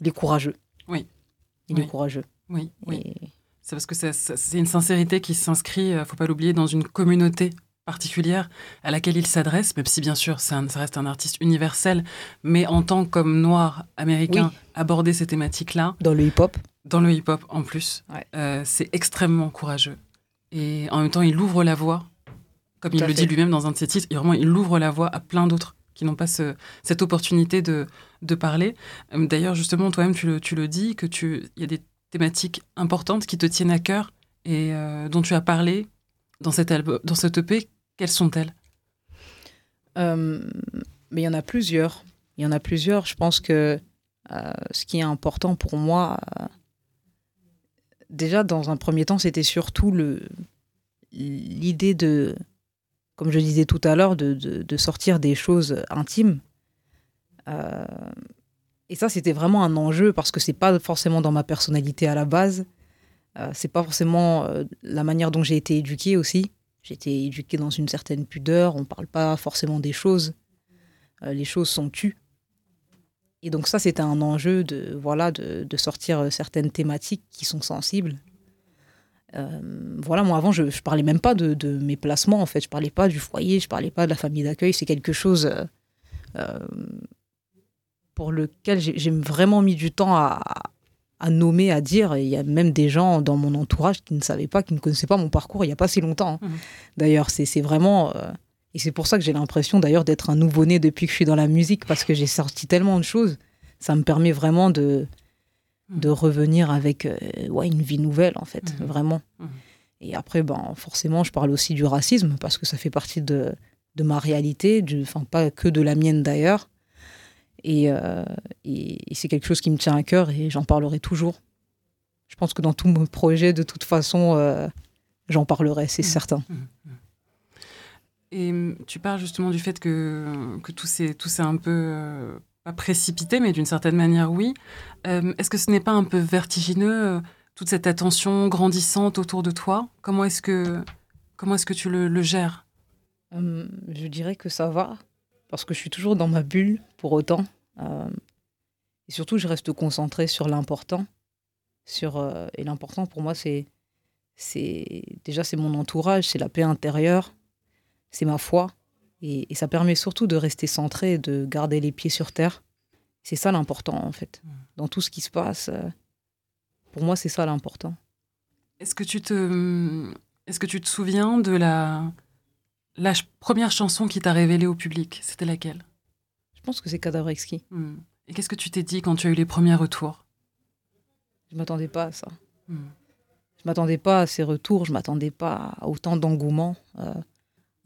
il est courageux. Oui. Il Oui. est courageux. oui, oui. Et- C'est parce que c'est une sincérité qui s'inscrit, euh, faut pas l'oublier, dans une communauté particulière à laquelle il s'adresse, même si bien sûr un- ça reste un artiste universel, mais en tant qu'homme noir américain, Oui. aborder ces thématiques-là, dans le hip-hop, dans le hip-hop en plus, Ouais. euh, c'est extrêmement courageux. Et en même temps, il ouvre la voie, comme il Tout le fait. dit lui-même dans un de ses titres, il, vraiment, il ouvre la voie à plein d'autres qui n'ont pas ce- cette opportunité de, de parler. Euh, D'ailleurs, justement, toi-même, tu le, tu le dis, que tu il y a des thématiques importantes qui te tiennent à cœur et euh, dont tu as parlé dans, cette dans cette EP, quelles sont-elles? Euh, mais il y en a plusieurs. Il y en a plusieurs. Je pense que ce qui est important pour moi, déjà dans un premier temps, c'était surtout l'idée de, comme je disais tout à l'heure, de, sortir des choses intimes. Euh, et ça, c'était vraiment un enjeu parce que c'est pas forcément dans ma personnalité à la base. Euh, c'est pas forcément euh, la manière dont j'ai été éduquée aussi. J'ai été éduquée dans une certaine pudeur. On parle pas forcément des choses. Euh, les choses sont tues. Et donc ça, c'était un enjeu de voilà de, sortir certaines thématiques qui sont sensibles. Euh, voilà, moi avant, je, je parlais même pas de, de mes placements en fait. Je parlais pas du foyer, je parlais pas de la famille d'accueil. C'est quelque chose euh, euh, pour lequel j'ai vraiment mis du temps à, à nommer, à dire. Et il y a même des gens dans mon entourage qui ne savaient pas, qui ne connaissaient pas mon parcours il n'y a pas si longtemps. hein. Mhm. D'ailleurs, c'est c'est vraiment. euh, et c'est pour ça que j'ai l'impression d'ailleurs d'être un nouveau-né depuis que je suis dans la musique, parce que j'ai sorti tellement de choses. Ça me permet vraiment de, de revenir avec euh, ouais, une vie nouvelle, en fait, Mhm. vraiment. Mhm. Et après, ben, forcément, je parle aussi du racisme, parce que ça fait partie de, de ma réalité, enfin, pas que de la mienne d'ailleurs. Et, euh, et- et c'est quelque chose qui me tient à cœur et j'en parlerai toujours. Je pense que dans tous mes projets, de toute façon, euh, j'en parlerai, c'est Mhm. certain. Et hum, tu parles justement du fait que, que tout s'est tout un peu, précipité, mais d'une certaine manière, oui. Euh, est-ce que ce n'est pas un peu vertigineux, euh, toute cette attention grandissante autour de toi? Comment est-ce que, comment est-ce que tu le, gères? Hum, je dirais que ça va, parce que je suis toujours dans ma bulle pour autant. Euh, et surtout, je reste concentrée sur l'important. Sur, euh, et l'important pour moi, c'est, c'est déjà c'est mon entourage, c'est la paix intérieure, c'est ma foi. Et, et ça permet surtout de rester centré de garder les pieds sur terre. C'est ça l'important, en fait. Mm. Dans tout ce qui se passe, euh, pour moi, c'est ça l'important. Est-ce que tu te, hum, est-ce que tu te souviens de la, la première chanson qui t'a révélée au public? C'était laquelle? Je pense que c'est cadavre exquis. Hum. Et qu'est-ce que tu t'es dit quand tu as eu les premiers retours? Je m'attendais pas à ça. Hum. Je m'attendais pas à ces retours, je m'attendais pas à autant d'engouement. euh,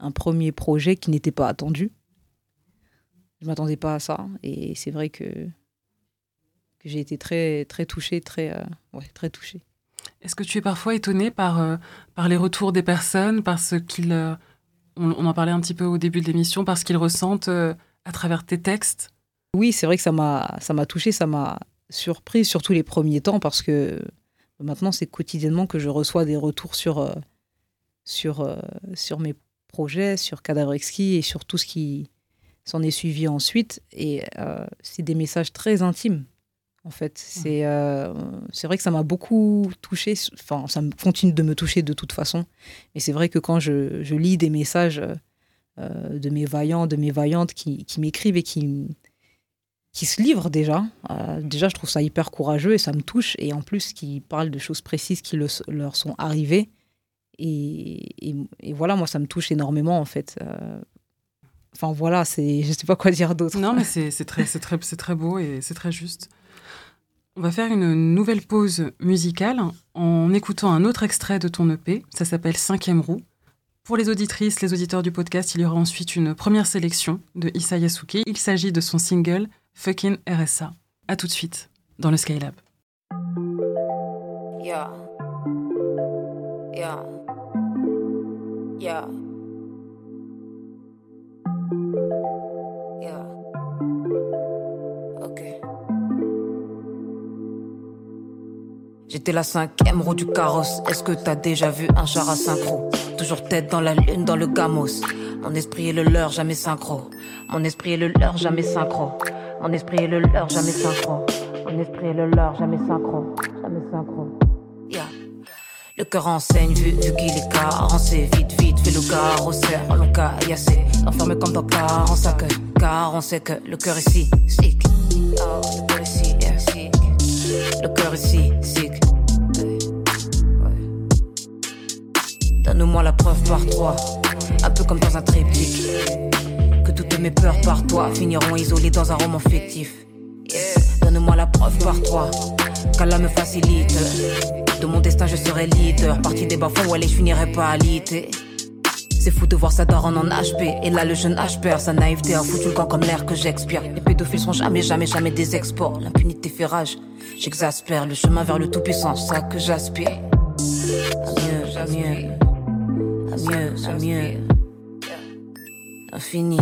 un premier projet qui n'était pas attendu. Je m'attendais pas à ça et c'est vrai que, que j'ai été très très touchée, très euh, ouais, très touchée. Est-ce que tu es parfois étonné par, euh, par les retours des personnes, par ce qu'ils... euh, on, on en parlait un petit peu au début de l'émission, par ce qu'ils ressentent à travers tes textes? Oui, c'est vrai que ça m'a ça m'a touchée, ça m'a surprise surtout les premiers temps parce que maintenant c'est quotidiennement que je reçois des retours sur sur sur mes sur Cadavre Exquis et sur tout ce qui s'en est suivi ensuite et euh, c'est des messages très intimes en fait. C'est euh, c'est vrai que ça m'a beaucoup touchée, enfin ça continue de me toucher de toute façon. Mais c'est vrai que quand je, je lis des messages euh, euh, de mes vaillants, de mes vaillantes qui, qui m'écrivent et qui, qui se livrent déjà. Déjà, je trouve ça hyper courageux et ça me touche. Et en plus, qui parlent de choses précises qui le- leur sont arrivées. Et, et- et voilà, moi, ça me touche énormément, en fait. Euh, Enfin, voilà, c'est, je sais pas quoi dire d'autre. Non, mais c'est c'est très, c'est très, c'est très beau et c'est très juste. On va faire une nouvelle pause musicale en écoutant un autre extrait de ton EP. Ça s'appelle Cinquième roue. Pour les auditrices, les auditeurs du podcast, il y aura ensuite une première sélection de Issa Yasuke. Il s'agit de son single Fucking RSA. À tout de suite dans le Skylab. Yeah. Yeah. J'étais la cinquième roue du carrosse. Est-ce que t'as déjà vu un char à synchro Toujours tête dans la lune, dans le gamos. Mon esprit est le leur, jamais synchro. Mon esprit est le leur, jamais synchro. Mon esprit est le leur, jamais synchro. Mon esprit est le leur, jamais synchro. Jamais synchro. Le cœur enseigne, vu, vu qu'il est carencé. Vite, vite, fait le carrosseur, on l'a caillassé. Enfermé comme dans car en sac, car on sait que le cœur est si sick. Oh, le cœur est si, yeah, sick. Le cœur est si sick. Donne-moi la preuve par trois, un peu comme dans un triptyque. Que toutes mes peurs par toi finiront isolées dans un roman fictif. Donne-moi la preuve par trois, qu'Allah me facilite. De mon destin, je serai leader. Parti des bas-fonds, ouais, je finirai pas à l'ité. C'est fou de voir ça daronne en HP. Et là, le jeune H perd sa naïveté a foutu le camp comme l'air que j'expire. Les pédophiles sont jamais, jamais, jamais des exports. L'impunité fait rage. J'exaspère le chemin vers le tout-puissant, ça que j'aspire. À mieux, à mieux. À mieux, à mieux. Infini.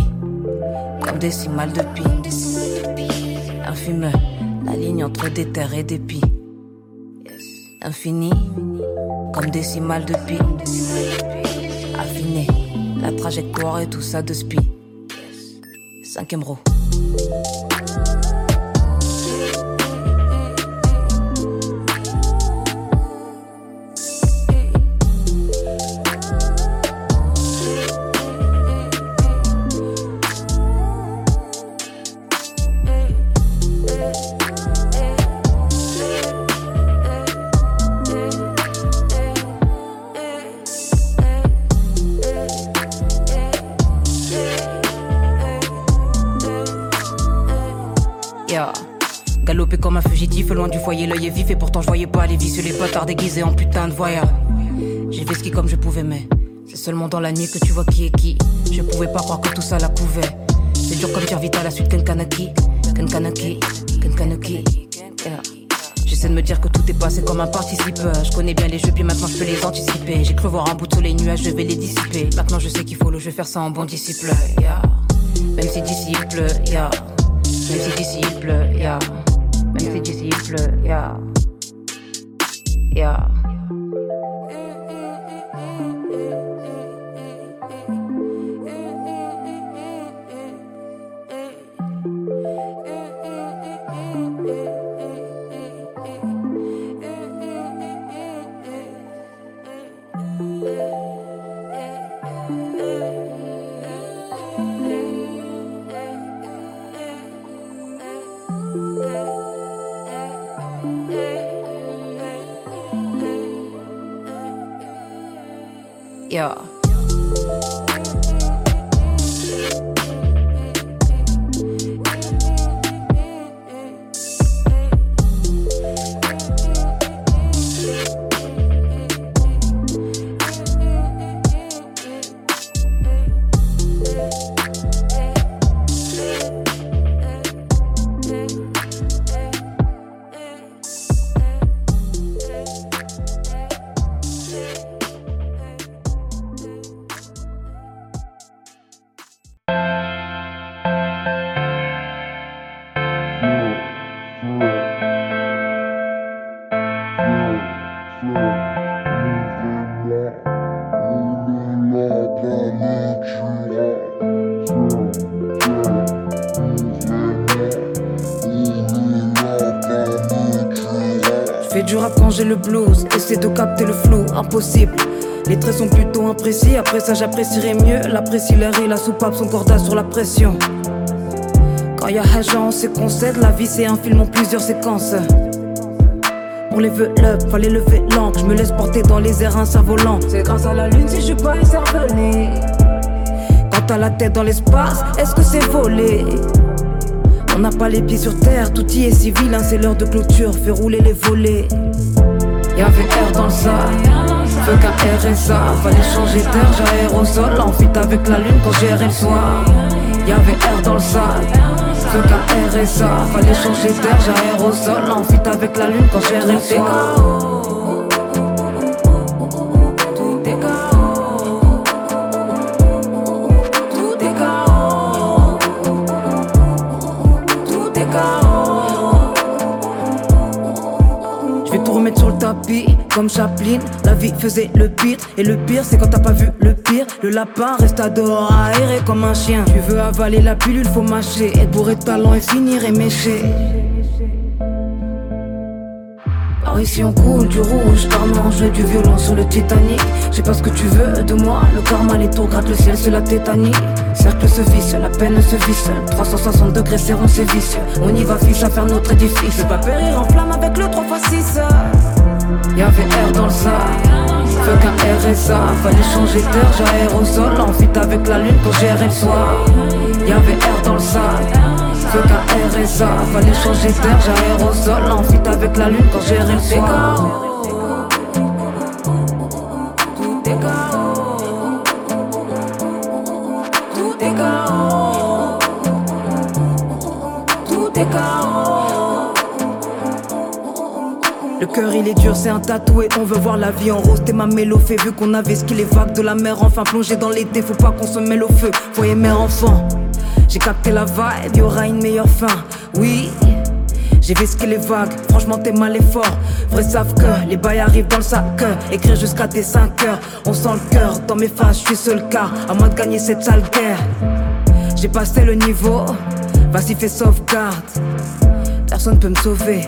Comme des cimales de pi. Infime. La ligne entre des terres et des pis. Infini. Comme des cimales de pi affiné. La trajectoire et tout ça de spi. Cinquième row. Comme un fugitif loin du foyer, l'œil est vif et pourtant je voyais pas les sur les bâtards déguisés en putain de voyeur. J'ai fait ski comme je pouvais, mais c'est seulement dans la nuit que tu vois qui est qui. Je pouvais pas croire que tout ça la couvait. C'est dur comme dire vite à la suite Kenkanaki, Kenkanaki, Kenkanaki. Yeah. J'essaie de me dire que tout est passé comme un participeur. Je connais bien les jeux, puis maintenant je peux les anticiper. J'ai cru voir un bout de soleil, nuages, je vais les dissiper. Maintenant je sais qu'il faut le, je vais faire ça en bon disciple. Yeah. Même si disciple, yeah. Même si disciple, yeah. Même si disciple, yeah. Yeah. Yeah. Le blues, essaie de capter le flou, impossible. Les traits sont plutôt imprécis, après ça j'apprécierais mieux. L'apprécie l'air et la soupape, son cordage sur la pression. Quand y a Haja, on sait qu'on cède, la vie c'est un film en plusieurs séquences. Pour les vœux up, fallait lever l'encre, je me laisse porter dans les airs un volant. C'est grâce à la lune si je suis pas intervenu. Quand t'as la tête dans l'espace, est-ce que c'est volé? On n'a pas les pieds sur terre, tout y est civil, c'est l'heure de clôture, fait rouler les volets. Y'avait air dans le sac, feu qu'un RSA, fallait changer d'air, j'aérosol, en fuite avec la lune quand j'ai le soir. Y'avait air dans le sac, feu qu'un RSA, fallait changer d'air, j'aérosol, en fuite avec la lune quand j'ai le soir. La vie faisait le pire, et le pire c'est quand t'as pas vu le pire. Le lapin reste à dehors aéré comme un chien. Tu veux avaler la pilule, faut mâcher. Être bourré de talent et finir éméché. Par ici on coule du rouge, karma en jeu du violon sur le Titanic. J'ai pas ce que tu veux de moi, le karma, les tours gratte le ciel, c'est la tétanie. Cercle se visse, la peine se visse. 360 degrés serrons ses vis. On y va fils à faire notre édifice. Je pas périr en flamme avec le 3 x 6 Y'avait air dans le sac. Feu qu'un RSA, fallait changer d'air, j'aérosol En fuite avec la lune pour gérer le soir. Y'avait air dans le sac. Feu qu'un RSA, fallait changer d'air, j'aérosol En fuite avec la lune pour gérer le soir Le cœur il est dur, c'est un tatoué. On veut voir la vie en rose. T'es ma mélofée. Vu qu'on avait ce qu'il est vague de la mer, enfin plongé dans l'été. Faut pas qu'on se mêle au feu. Voyez mère enfant. J'ai capté la vibe, y aura une meilleure fin. Oui. J'ai vu ce qu'il est vague, franchement t'es mal et fort. Vrai savent que les bails arrivent dans le sac. Écrire jusqu'à tes 5 heures, on sent le cœur dans mes faces, je suis seul car à moins de gagner cette sale guerre. J'ai passé le niveau, vas-y fais sauvegarde. Personne peut me sauver,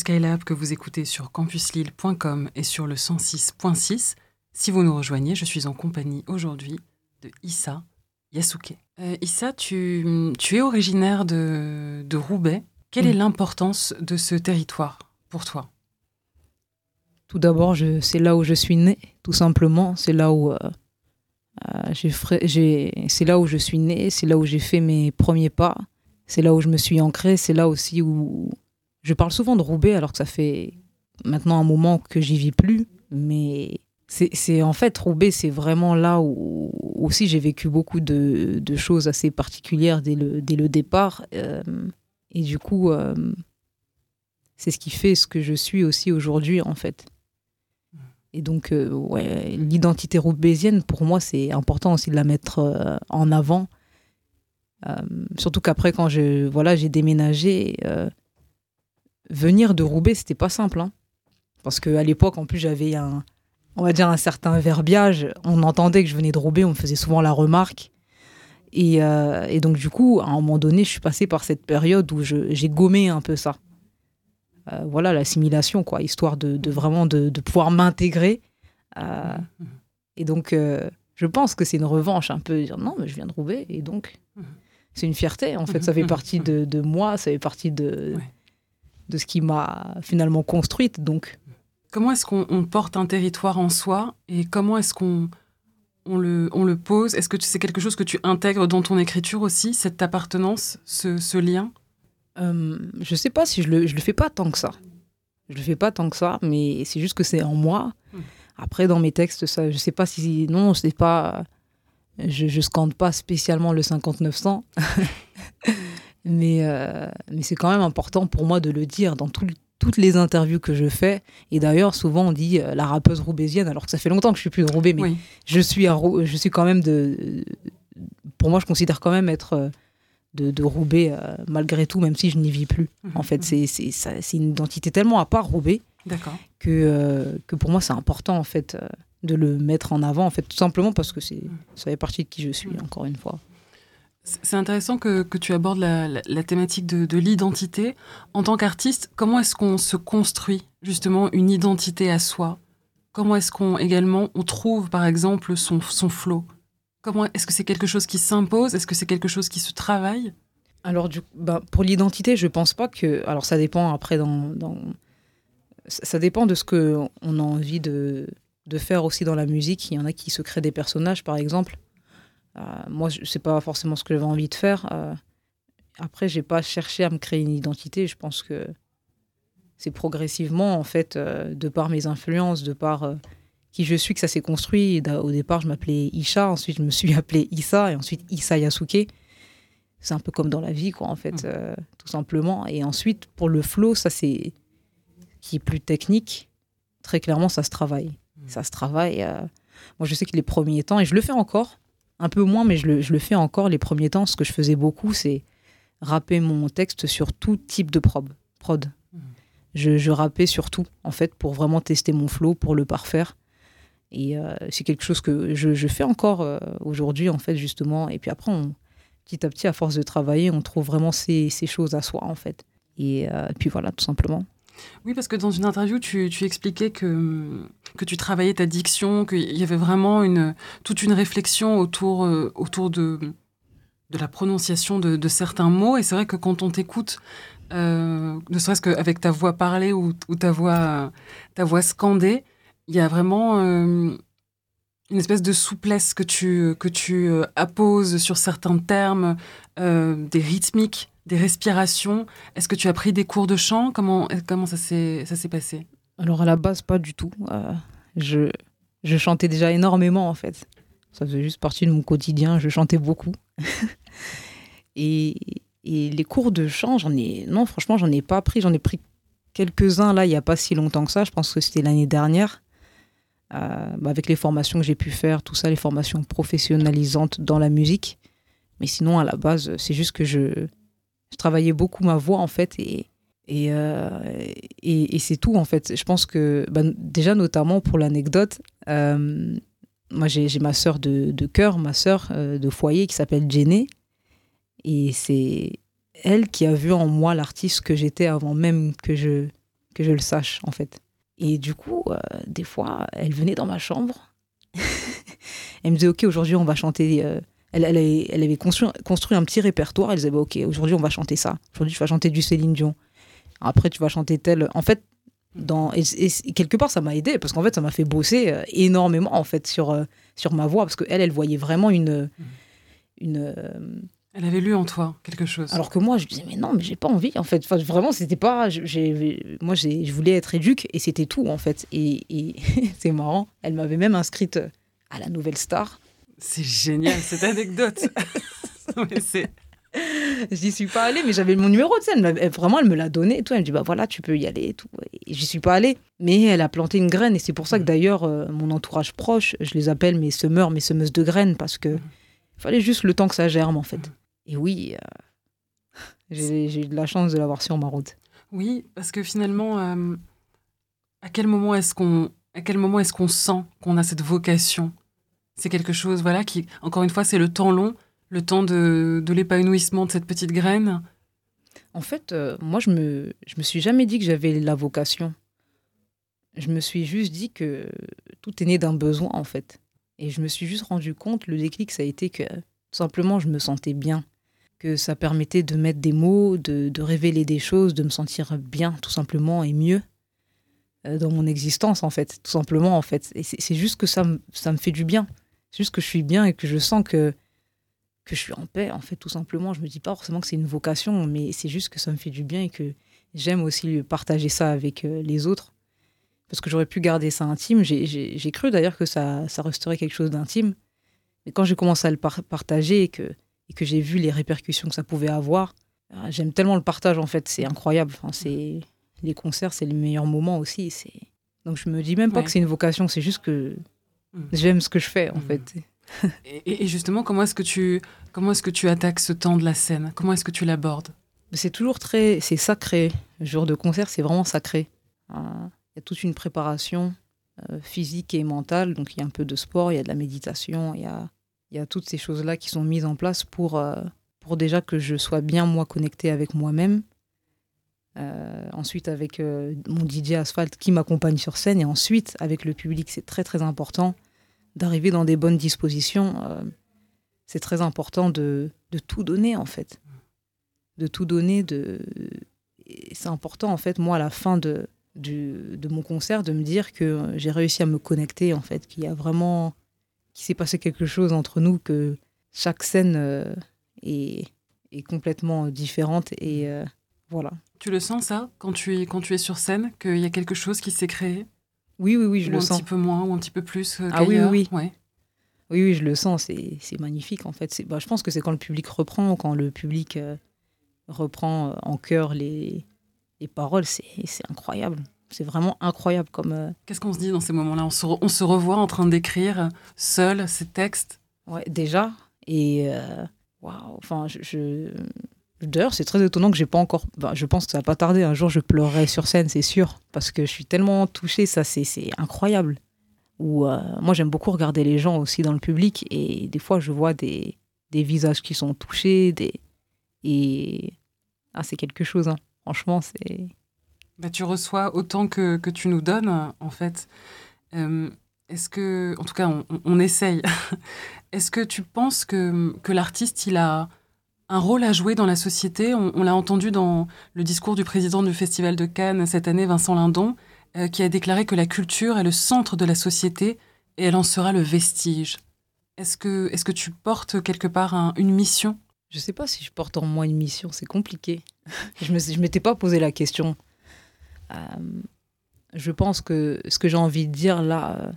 Skylab que vous écoutez sur campuslille.com et sur le 106.6. Si vous nous rejoignez, je suis en compagnie aujourd'hui de Issa Yasuke. Euh, Issa, tu, tu es originaire de, de Roubaix. Quelle est Mm. l'importance de ce territoire pour toi? Tout d'abord, c'est là où je suis né, tout simplement. C'est là où euh, euh, c'est là où je suis né, c'est là où j'ai fait mes premiers pas, c'est là où je me suis ancré, c'est là aussi où je parle souvent de Roubaix alors que ça fait maintenant un moment que j'y vis plus, mais c'est en fait Roubaix, c'est vraiment là où aussi j'ai vécu beaucoup de, choses assez particulières dès le, départ. euh, et du coup, euh, c'est ce qui fait ce que je suis aussi aujourd'hui, en fait. Et donc, euh, l'identité roubaisienne, pour moi, c'est important aussi de la mettre en avant. Surtout qu'après, quand je, voilà, j'ai déménagé, venir de Roubaix, c'était pas simple. hein. Parce qu'à l'époque, en plus, j'avais un, on va dire, un certain verbiage. On entendait que je venais de Roubaix, on me faisait souvent la remarque. Et, euh, et donc, du coup, à un moment donné, je suis passée par cette période où j'ai gommé un peu ça. Euh, voilà, l'assimilation, quoi, histoire de, de vraiment de, de pouvoir m'intégrer. Euh, et donc, je pense que c'est une revanche un peu, dire non, mais je viens de Roubaix, et donc, Mhm. c'est une fierté. En fait, ça fait partie de, de moi, ça fait partie de, Ouais. De ce qui m'a finalement construite. Donc, Comment est-ce qu'on on porte un territoire en soi et comment est-ce qu'on on le, on le pose? Est-ce que tu- c'est quelque chose que tu intègres dans ton écriture aussi, cette appartenance, ce, ce lien? Euh, je sais pas si je le, je le fais pas tant que ça. Je le fais pas tant que ça, mais c'est juste que c'est en moi. Mm. Après, dans mes textes, ça, je sais pas si. Non, c'est pas. Je, je scande pas spécialement le 5900. mais euh, mais c'est quand même important pour moi de le dire dans tout- toutes les interviews que je fais. Et d'ailleurs, souvent, on dit euh, la rappeuse roubaisienne, alors que ça fait longtemps que je suis plus de Roubaix, mais Oui. je suis, je suis quand même de. Pour moi, je considère quand même être euh, de, de Roubaix euh, malgré tout, même si je n'y vis plus. En fait, c'est c'est une identité tellement à part Roubaix que, euh, que pour moi, c'est important en fait de le mettre en avant, en fait, tout simplement parce que c'est ça fait partie de qui je suis, encore une fois. C'est intéressant que, tu abordes la, thématique de, de l'identité. En tant qu'artiste, comment est-ce qu'on se construit justement une identité à soi? Comment est-ce qu'on également on trouve par exemple son, son flow? Comment est-ce que c'est quelque chose qui s'impose? Est-ce que c'est quelque chose qui se travaille? Alors, bah, pour l'identité, je pense pas que. Alors, ça dépend après dans. ça dépend de ce que on a envie de, de faire aussi dans la musique. Il y en a qui se créent des personnages, par exemple. Euh, moi, je sais pas forcément ce que j'avais envie de faire. Euh, après, j'ai pas cherché à me créer une identité. Je pense que c'est progressivement, en fait, euh, de par mes influences, de par qui je suis, que ça s'est construit. Au départ, je m'appelais Isha, ensuite, je me suis appelée Issa, et ensuite Issa Yasuke. C'est un peu comme dans la vie, quoi, en fait, Mm. euh, tout simplement. Et ensuite, pour le flow, ça, c'est qui est plus technique. Très clairement, ça se travaille. Ça se travaille. euh, Moi, je sais que les premiers temps, et je le fais encore, un peu moins, mais je le, je le fais encore les premiers temps. Ce que je faisais beaucoup, c'est rapper mon texte sur tout type de prod. prod. Mhm. Je, je rappais sur tout, en fait, pour vraiment tester mon flow, pour le parfaire. Et euh, c'est quelque chose que je, je fais encore euh, aujourd'hui, en fait, justement. Et puis après, on, petit à petit, à force de travailler, on trouve vraiment ces, ces choses à soi, en fait. Et euh, puis voilà, tout simplement. Oui, parce que dans une interview, tu, tu expliquais que, que tu travaillais ta diction, qu'il y avait vraiment une, toute une réflexion autour, euh, autour de, de la prononciation de, de certains mots. Et c'est vrai que quand on t'écoute, euh, ne serait-ce qu'avec ta voix parlée ou, ou ta, voix, ta voix scandée, il y a vraiment euh, une espèce de souplesse que tu, que tu apposes sur certains termes, des rythmiques, des respirations. Est-ce que tu as pris des cours de chant? Comment, comment ça s'est passé? Alors à la base, pas du tout. Euh, je, je chantais déjà énormément en fait. Ça faisait juste partie de mon quotidien. Je chantais beaucoup. et, et les cours de chant, j'en ai. Non, franchement, j'en ai pas pris. J'en ai pris quelques-uns là, il y a pas si longtemps que ça. Je pense que c'était l'année dernière. Euh, bah, avec les formations que j'ai pu faire, tout ça, les formations professionnalisantes dans la musique. Mais sinon, à la base, c'est juste que je, je travaillais beaucoup ma voix en fait et et, euh, et, c'est tout en fait. Je pense que bah, déjà notamment pour l'anecdote, euh, moi j'ai ma sœur de, cœur, ma sœur euh, de foyer qui s'appelle Jenny et c'est elle qui a vu en moi l'artiste que j'étais avant même que je que je le sache en fait. Et du coup, des fois, elle venait dans ma chambre. elle me disait ok aujourd'hui on va chanter. Elle, elle, avait, elle avait construit, construit un petit répertoire. Elle disait bah, ok aujourd'hui on va chanter ça. Aujourd'hui tu vas chanter du Céline Dion. Après, tu vas chanter tel. En fait, dans, et, et quelque part, ça m'a aidé parce qu'en fait, ça m'a fait bosser euh, énormément en fait sur, euh, sur ma voix parce qu'elle, elle voyait vraiment une. une euh, Elle avait lu en toi quelque chose. alors que moi, je disais, mais non, mais j'ai pas envie en fait. Enfin, vraiment, c'était pas. j'ai- Moi, je voulais être éduque et c'était tout en fait. Et, et c'est marrant, elle m'avait même inscrite à la Nouvelle Star. C'est génial cette anecdote. C'est J'y suis pas allée, mais j'avais mon numéro de scène. Elle, vraiment, elle me l'a donné et tout. Elle me dit, bah voilà, tu peux y aller et tout. Et j'y suis pas allée. Mais elle a planté une graine. Et c'est pour ça que d'ailleurs, euh, mon entourage proche, je les appelle mes semeurs, mes semeuses de graines, parce que il fallait juste le temps que ça germe, en fait. Et oui, euh, j'ai eu de la chance de l'avoir sur ma route. Oui, parce que finalement, euh, à quel moment est-ce qu'on, à quel moment est-ce qu'on sent qu'on a cette vocation C'est quelque chose, voilà, qui, encore une fois, c'est le temps long, le temps de, de l'épanouissement de cette petite graine. En fait, euh, moi, je me, je me suis jamais dit que j'avais la vocation. Je me suis juste dit que tout est né d'un besoin, en fait. Et je me suis juste rendu compte, le déclic, ça a été que tout simplement, je me sentais bien. Que ça permettait de mettre des mots, de, de révéler des choses, de me sentir bien, tout simplement, et mieux dans mon existence, en fait. Tout simplement, en fait. Et c'est juste que ça, me- ça me fait du bien. C'est juste que je suis bien et que je sens que, que je suis en paix, en fait, tout simplement. Je me dis pas forcément que c'est une vocation, mais c'est juste que ça me fait du bien et que j'aime aussi partager ça avec euh, les autres. Parce que j'aurais pu garder ça intime. J'ai- cru d'ailleurs que ça, ça resterait quelque chose d'intime. Mais quand j'ai commencé à le par- partager et que, et que j'ai vu les répercussions que ça pouvait avoir, euh, j'aime tellement le partage en fait. C'est incroyable. Enfin, c'est les concerts, c'est les meilleurs moments aussi. Donc je me dis même pas Ouais. que c'est une vocation. C'est juste que Mm. j'aime ce que je fais en Mm. fait. Et, et justement, comment est-ce que tu, comment est-ce que tu attaques ce temps de la scène? Comment est-ce que tu l'abordes? C'est toujours très, c'est sacré. Le jour de concert, c'est vraiment sacré. Euh, Il y a toute une préparation euh, physique et mentale. Donc il y a un peu de sport, il y a de la méditation, il y a, il y a toutes ces choses-là qui sont mises en place pour, euh, pour déjà que je sois bien moi connecté avec moi-même. Euh, ensuite avec euh, mon DJ Asphalt qui m'accompagne sur scène et ensuite avec le public, c'est très très important d'arriver dans des bonnes dispositions. Euh, c'est très important de, de tout donner en fait de tout donner. De... C'est important, en fait, moi, à la fin de, du- de mon concert, de me dire que j'ai réussi à me connecter, en fait, qu'il y a vraiment. qu'il s'est passé quelque chose entre nous, que chaque scène est, est complètement différente. Et voilà. Tu le sens ça quand tu es, quand tu es sur scène, qu'il y a quelque chose qui s'est créé? Oui, oui, oui, je Ou le un sens. petit peu moins ou un petit peu plus euh, Ah oui, oui, Ouais. Oui, oui, je le sens. C'est magnifique, en fait. Bah, je pense que c'est quand le public reprend, quand le public euh, reprend euh, en chœur les, les paroles, c'est incroyable. C'est vraiment incroyable comme. euh, Qu'est-ce qu'on se dit dans ces moments-là? On se, on se revoit en train d'écrire seul ces textes? Ouais, déjà. Et waouh, enfin, je. je- D'ailleurs, c'est très étonnant que j'ai pas encore. bah, je pense que ça va pas tarder. Un jour, je pleurerai sur scène, c'est sûr, parce que je suis tellement touchée. Ça, c'est incroyable. où euh, moi j'aime beaucoup regarder les gens aussi dans le public et des fois je vois des, des visages qui sont touchés des et ah, c'est quelque chose hein. franchement c'est bah, tu reçois autant que, que, tu nous donnes en fait est-ce que en tout cas on, on essaye est-ce que tu penses que, que l'artiste il a un rôle à jouer dans la société on, l'a entendu dans le discours du président du festival de Cannes cette année Vincent Lindon euh, qui a déclaré que la culture est le centre de la société et elle en sera le vestige. Est-ce que, est que tu portes quelque part une mission? Je ne sais pas si je porte en moi une mission, c'est compliqué. je ne m'étais pas posé la question. Euh, je pense que ce que j'ai envie de dire là, euh,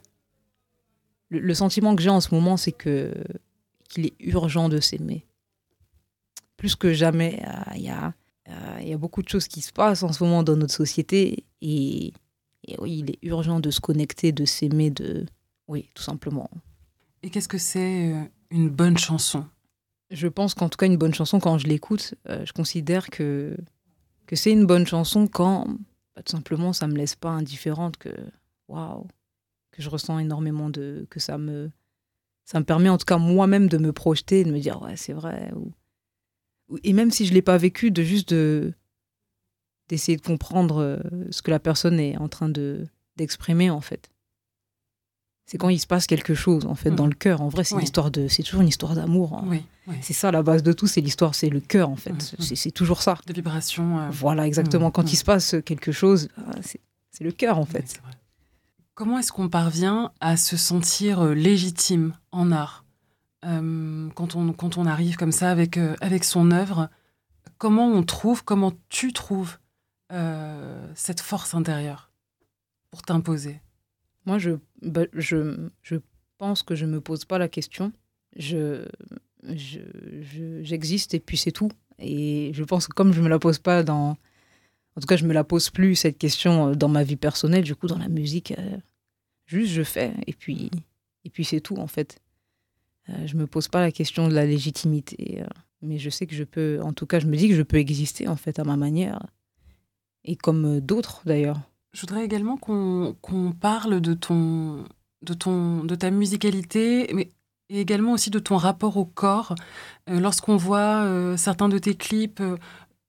le, sentiment que j'ai en ce moment, c'est qu'il est urgent de s'aimer. Plus que jamais, il y, a, y a beaucoup de choses qui se passent en ce moment dans notre société et et oui, il est urgent de se connecter, de s'aimer, de... Oui, tout simplement. Et qu'est-ce que c'est euh, une bonne chanson? Je pense qu'en tout cas, une bonne chanson, quand je l'écoute, euh, je considère que, que c'est une bonne chanson quand, bah, tout simplement, ça me laisse pas indifférente, que waouh, que je ressens énormément de... que ça me... Ça me permet en tout cas moi-même de me projeter, de me dire ouais, c'est vrai. Ou... Et même si je l'ai pas vécu, de juste de d'essayer de comprendre euh, ce que la personne est en train de d'exprimer en fait. C'est quand il se passe quelque chose en fait dans mm. le cœur. En vrai, c'est l'histoire de, c'est toujours une histoire d'amour. Hein. C'est ça la base de tout, c'est l'histoire, c'est le cœur en fait. Mm, mm. C'est toujours ça. De vibration. Euh, voilà, exactement. Quand il se passe quelque chose, ah, c'est le cœur en fait. Comment est-ce qu'on parvient à se sentir euh, légitime en art? Quand, on, quand on arrive comme ça avec, avec son œuvre Comment on trouve, comment tu trouves euh, cette force intérieure pour t'imposer? Moi, je, bah, je, je, pense que je ne me pose pas la question. Je, j'existe je, et puis c'est tout. Et je pense que comme je ne me la pose pas dans... En tout cas, je me la pose plus, cette question, euh, dans ma vie personnelle. Du coup, dans la musique, euh, juste je fais. Et puis, et puis c'est tout, en fait. Je me pose pas la question de la légitimité. mais je sais que je peux... En tout cas, je me dis que je peux exister, en fait, à ma manière et comme euh, d'autres d'ailleurs. Je voudrais également qu'on parle de, ton, de, ton, de ta musicalité, mais également aussi de ton rapport au corps. Euh, lorsqu'on voit euh, certains de tes clips,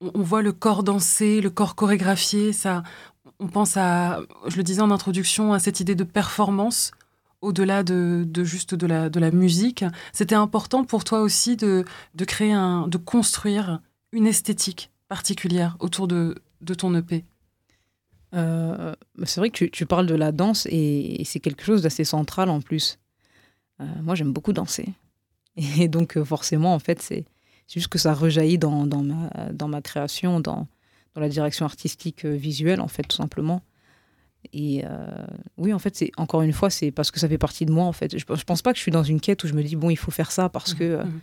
on, voit le corps danser, le corps chorégraphié. Ça, on pense à, je le disais en introduction, à cette idée de performance au-delà de, juste de la, musique. C'était important pour toi aussi de, créer de construire une esthétique particulière autour de, de ton EP euh, C'est vrai que tu, parles de la danse et, c'est quelque chose d'assez central en plus. Euh, moi, j'aime beaucoup danser. Et donc, euh, forcément, en fait, c'est juste que ça rejaillit dans, dans, ma, dans ma création, dans, dans la direction artistique visuelle, en fait, tout simplement. Et oui, en fait, c'est encore une fois, c'est parce que ça fait partie de moi, en fait. Je, je pense pas que je suis dans une quête où je me dis, bon, il faut faire ça parce mmh, que mmh.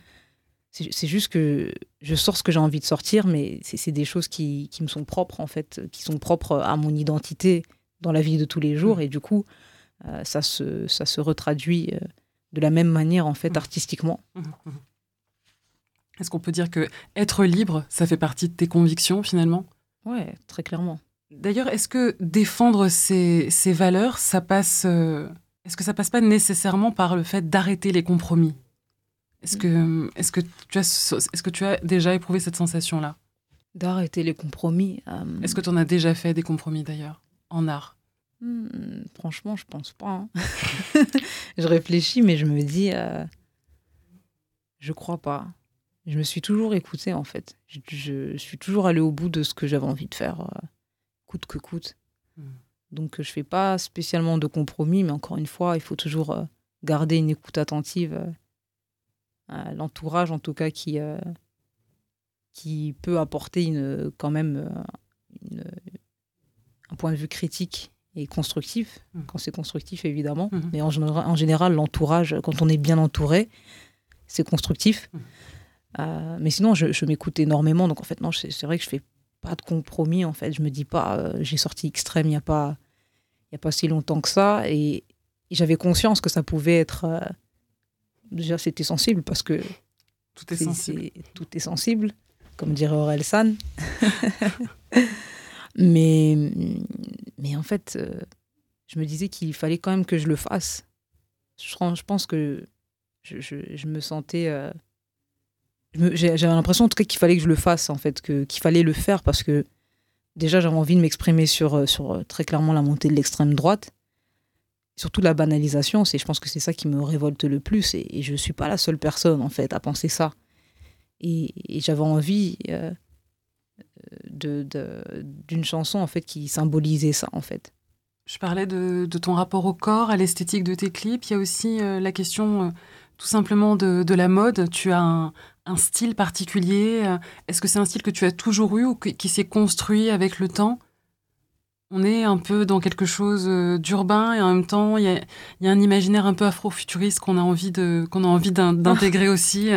C'est juste que je sors ce que j'ai envie de sortir, mais c'est des choses qui, qui, me sont propres, en fait, qui sont propres à mon identité dans la vie de tous les jours. Mmh. Et du coup, euh, ça, se, ça se retraduit euh, de la même manière, en fait, artistiquement. Est-ce qu'on peut dire que être libre, ça fait partie de tes convictions, finalement? Ouais, très clairement. D'ailleurs, est-ce que défendre ces, ces valeurs, ça passe... Euh, est-ce que ça passe pas nécessairement par le fait d'arrêter les compromis? Est-ce que, est que, tu as, est-ce que tu as déjà éprouvé cette sensation-là? D'arrêter les compromis. Euh, est-ce que tu en as déjà fait des compromis d'ailleurs, en art? Hmm, Franchement, je pense pas. Hein. je réfléchis, mais je me dis, euh, je crois pas. Je me suis toujours écoutée en fait. Je, suis toujours allée au bout de ce que j'avais envie de faire, euh, coûte que coûte. Hmm. Donc je fais pas spécialement de compromis, mais encore une fois, il faut toujours garder une écoute attentive l'entourage en tout cas qui, euh, qui peut apporter une, quand même euh, un point de vue critique et constructif, mmh. quand c'est constructif évidemment, mmh. mais en, en général l'entourage, quand on est bien entouré, c'est constructif. Mmh. Euh, mais sinon, je, m'écoute énormément, donc en fait, non, c'est vrai que je fais pas de compromis, en fait. Je me dis pas, j'ai sorti Extrême il n'y a, pas, il y a pas si longtemps que ça, et, et j'avais conscience que ça pouvait être déjà c'était sensible parce que tout est, sensible. tout est sensible, comme dirait Aurel San. mais, mais en fait, euh, je me disais qu'il fallait quand même que je le fasse. Je, je pense que je, je, me sentais. Euh, j'avais l'impression en tout cas qu'il fallait que je le fasse, en fait, qu'il fallait le faire parce que déjà j'avais envie de m'exprimer sur, euh, sur euh, très clairement la montée de l'extrême droite. Surtout la banalisation, c'est, je pense que c'est ça qui me révolte le plus et, je ne suis pas la seule personne en fait à penser ça. Et, j'avais envie de, d'une chanson en fait qui symbolisait ça en fait. Je parlais de, ton rapport au corps, à l'esthétique de tes clips. Il y a aussi euh, la question euh, tout simplement de, la mode. Tu as un, style particulier. Euh, est-ce que c'est un style que tu as toujours eu ou qui s'est construit avec le temps? On est un peu dans quelque chose d'urbain et en même temps, il y a, un imaginaire un peu afro-futuriste qu'on a envie d'intégrer aussi.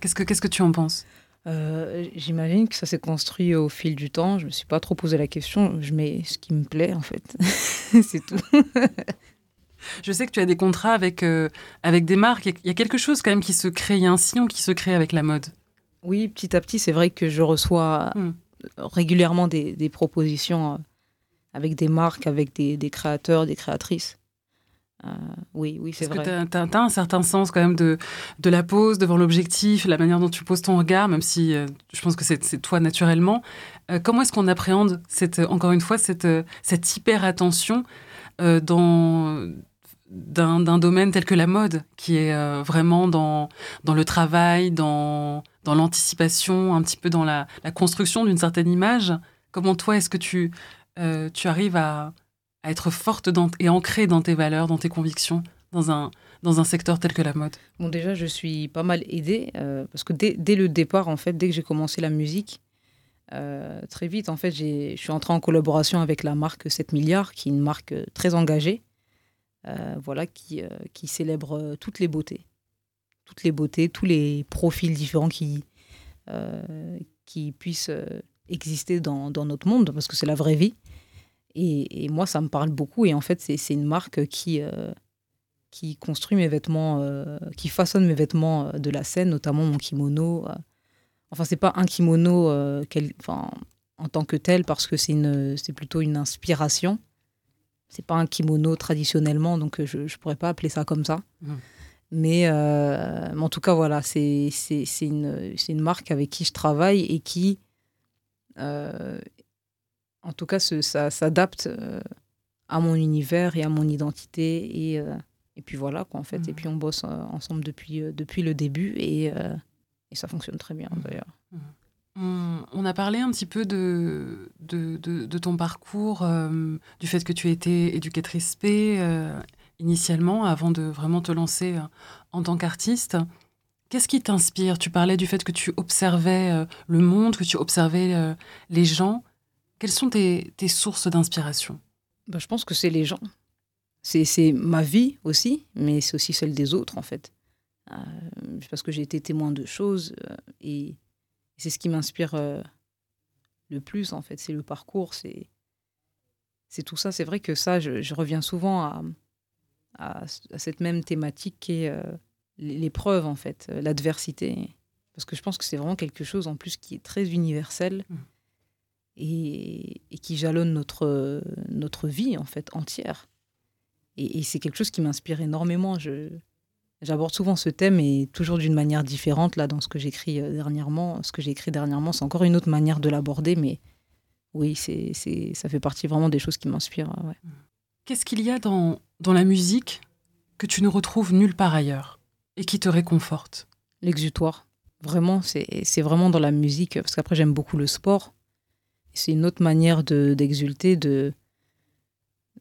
Qu'est-ce que qu'est-ce que tu en penses? Euh, j'imagine que ça s'est construit au fil du temps. Je me suis pas trop posé la question. Je mets ce qui me plaît, en fait. c'est tout. Je sais que tu as des contrats avec, euh, avec des marques. Il y a quelque chose quand même qui se crée. Il y a un sillon qui se crée avec la mode. Oui, petit à petit, c'est vrai que je reçois hmm. régulièrement des, des, propositions euh, avec des marques, avec des, des créateurs, des créatrices. Euh, oui, oui, c'est vrai. Parce que tu as, un certain sens quand même de, de la pose devant l'objectif, la manière dont tu poses ton regard, même si euh, je pense que c'est toi naturellement. Euh, comment est-ce qu'on appréhende, cette, encore une fois, cette, cette hyper attention dans d'un domaine tel que la mode, qui est vraiment dans, dans le travail, dans, dans l'anticipation, un petit peu dans la, construction d'une certaine image. Comment toi, est-ce que tu, tu arrives à à être forte et ancrée dans tes valeurs, dans tes convictions, dans un, dans un secteur tel que la mode? Bon, déjà, je suis pas mal aidée euh, parce que dès, dès, le départ, en fait, dès que j'ai commencé la musique, euh, très vite, en fait, je suis entrée en collaboration avec la marque 7 milliards, qui est une marque euh, très engagée, voilà, qui, qui célèbre toutes les beautés, toutes les beautés, tous les profils différents qui, qui puissent exister dans, dans, notre monde, parce que c'est la vraie vie. Et, moi, ça me parle beaucoup. Et en fait, c'est une marque qui, euh, qui construit mes vêtements, euh, qui façonne mes vêtements euh, de la scène, notamment mon kimono. Enfin, c'est pas un kimono en tant que tel, parce que c'est plutôt une inspiration. C'est pas un kimono traditionnellement, donc je ne pourrais pas appeler ça comme ça. Mmh. Mais, en tout cas, voilà, c'est une, une, marque avec qui je travaille et qui en tout cas, ça s'adapte euh, à mon univers et à mon identité. Et, euh, et puis voilà, quoi, en fait. Et mmh. puis on bosse euh, ensemble depuis, depuis le début et, et ça fonctionne très bien, mmh. d'ailleurs. On a parlé un petit peu de, ton parcours, du fait que tu étais éducatrice P initialement, avant de vraiment te lancer en tant qu'artiste. Qu'est-ce qui t'inspire? Tu parlais du fait que tu observais le monde, que tu observais les gens. Quelles sont tes, sources d'inspiration? Bah, Je pense que c'est les gens. C'est ma vie aussi, mais c'est aussi celle des autres, en fait. Euh, parce que j'ai été témoin de choses euh, et c'est ce qui m'inspire euh, le plus, en fait. C'est le parcours, c'est tout ça. C'est vrai que ça, je, reviens souvent à, à, cette même thématique qui est l'épreuve, en fait, l'adversité. Parce que je pense que c'est vraiment quelque chose, en plus, qui est très universel. Mmh et, qui jalonne notre, notre vie en fait entière. Et, c'est quelque chose qui m'inspire énormément. Je, j'aborde souvent ce thème et toujours d'une manière différente. Là, dans ce que j'écris euh, dernièrement, ce que j'ai écrit dernièrement, c'est encore une autre manière de l'aborder, mais oui, c'est, c'est, ça fait partie vraiment des choses qui m'inspirent. Ouais. Qu'est-ce qu'il y a dans, dans la musique que tu ne retrouves nulle part ailleurs et qui te réconforte? L'exutoire. Vraiment, c'est, c'est vraiment dans la musique, parce qu'après j'aime beaucoup le sport c'est une autre manière d'exulter, de,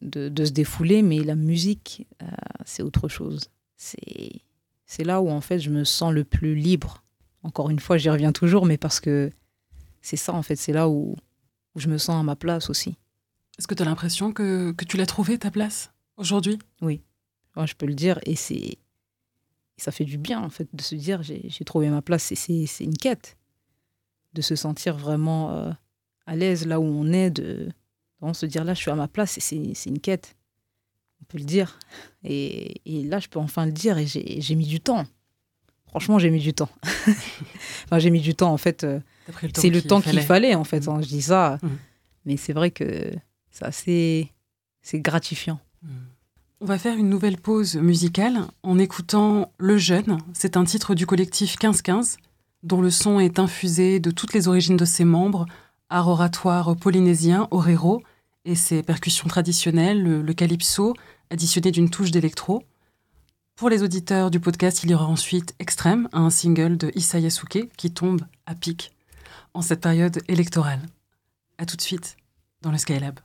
de, se défouler, mais la musique, euh, c'est autre chose. C'est là où en fait je me sens le plus libre. Encore une fois, j'y reviens toujours, mais parce que c'est ça en fait, c'est là où, je me sens à ma place aussi. Est-ce que tu as l'impression que, tu l'as trouvé ta place aujourd'hui? Oui, je peux le dire, et c'est ça fait du bien en fait de se dire j'ai trouvé ma place. C'est une quête de se sentir vraiment euh, à l'aise là où on est, de, se dire là, je suis à ma place, c'est une quête on peut le dire. Et, là, je peux enfin le dire, et j'ai mis du temps. Franchement, j'ai mis du temps. enfin, j'ai mis du temps, en fait. Euh, c'est le temps qu'il fallait. En fait. Hein, je dis ça. Mmh. Mais c'est vrai que ça, c'est gratifiant. Mmh. On va faire une nouvelle pause musicale en écoutant Le Jeune. C'est un titre du collectif 1515, dont le son est infusé de toutes les origines de ses membres, art oratoire polynésien, orero, et ses percussions traditionnelles, le, calypso, additionné d'une touche d'électro. Pour les auditeurs du podcast, il y aura ensuite Extrême, un single de Issa Yasuke qui tombe à pic en cette période électorale. À tout de suite dans le Skylab.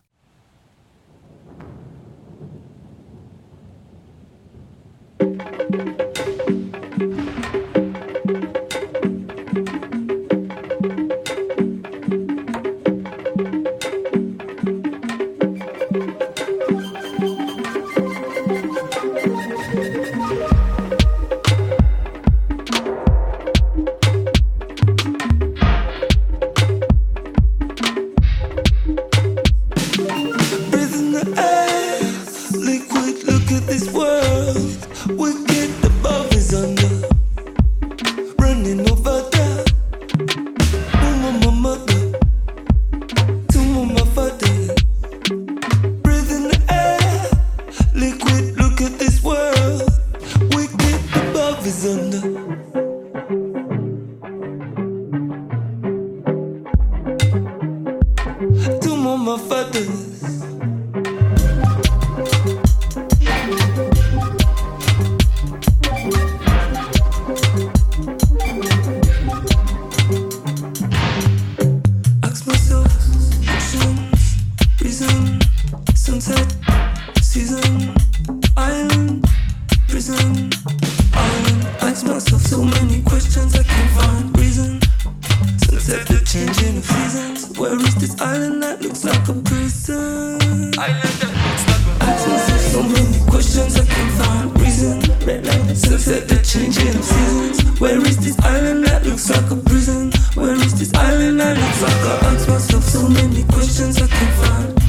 ask myself so many questions I can't find.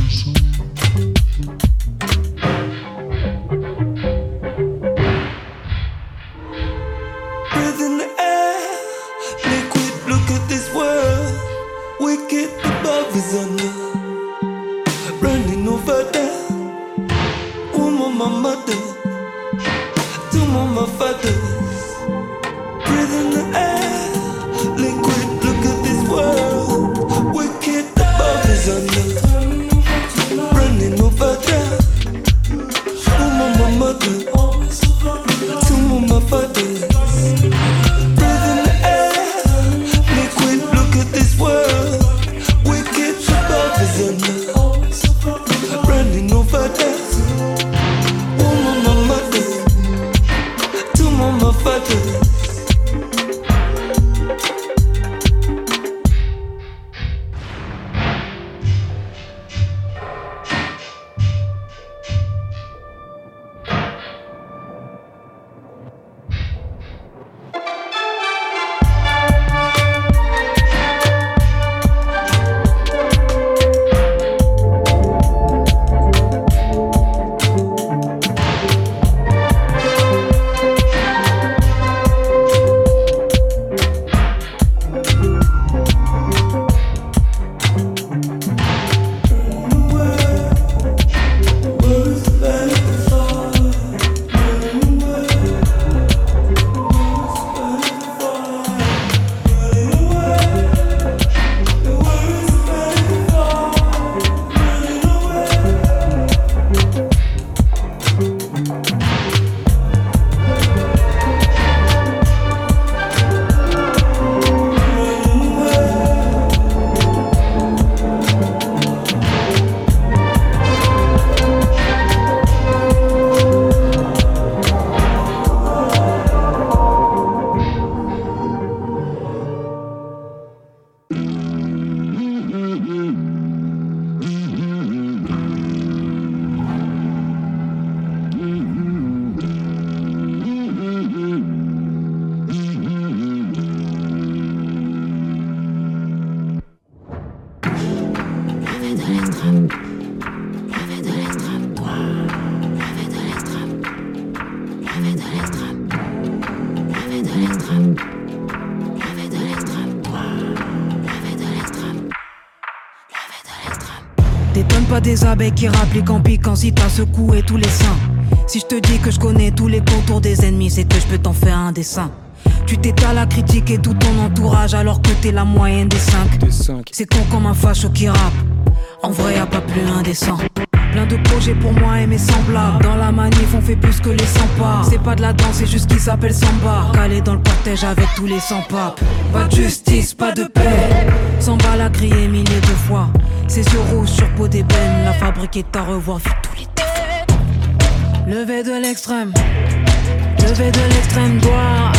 Des abeilles qui rappliquent en piquant si t'as secoué tous les seins. Si je te dis que je connais tous les contours des ennemis, c'est que je peux t'en faire un dessin. Tu t'étales à critiquer tout ton entourage alors que t'es la moyenne des cinq. C'est con comme un facho qui rappe. En vrai, y a pas plus indécent. Plein de projets pour moi et mes semblables. Dans la manif, on fait plus que les 100 pas. C'est pas de la danse, c'est juste qui s'appelle samba. Calé dans le cortège avec tous les 100 papes. Pas de justice, pas de paix. Samba l'a crié milliers de fois. Ses yeux rouges sur peau d'ébène. La fabrique est à revoir, vu tous les défauts. Levé de l'extrême. Levé de l'extrême droit.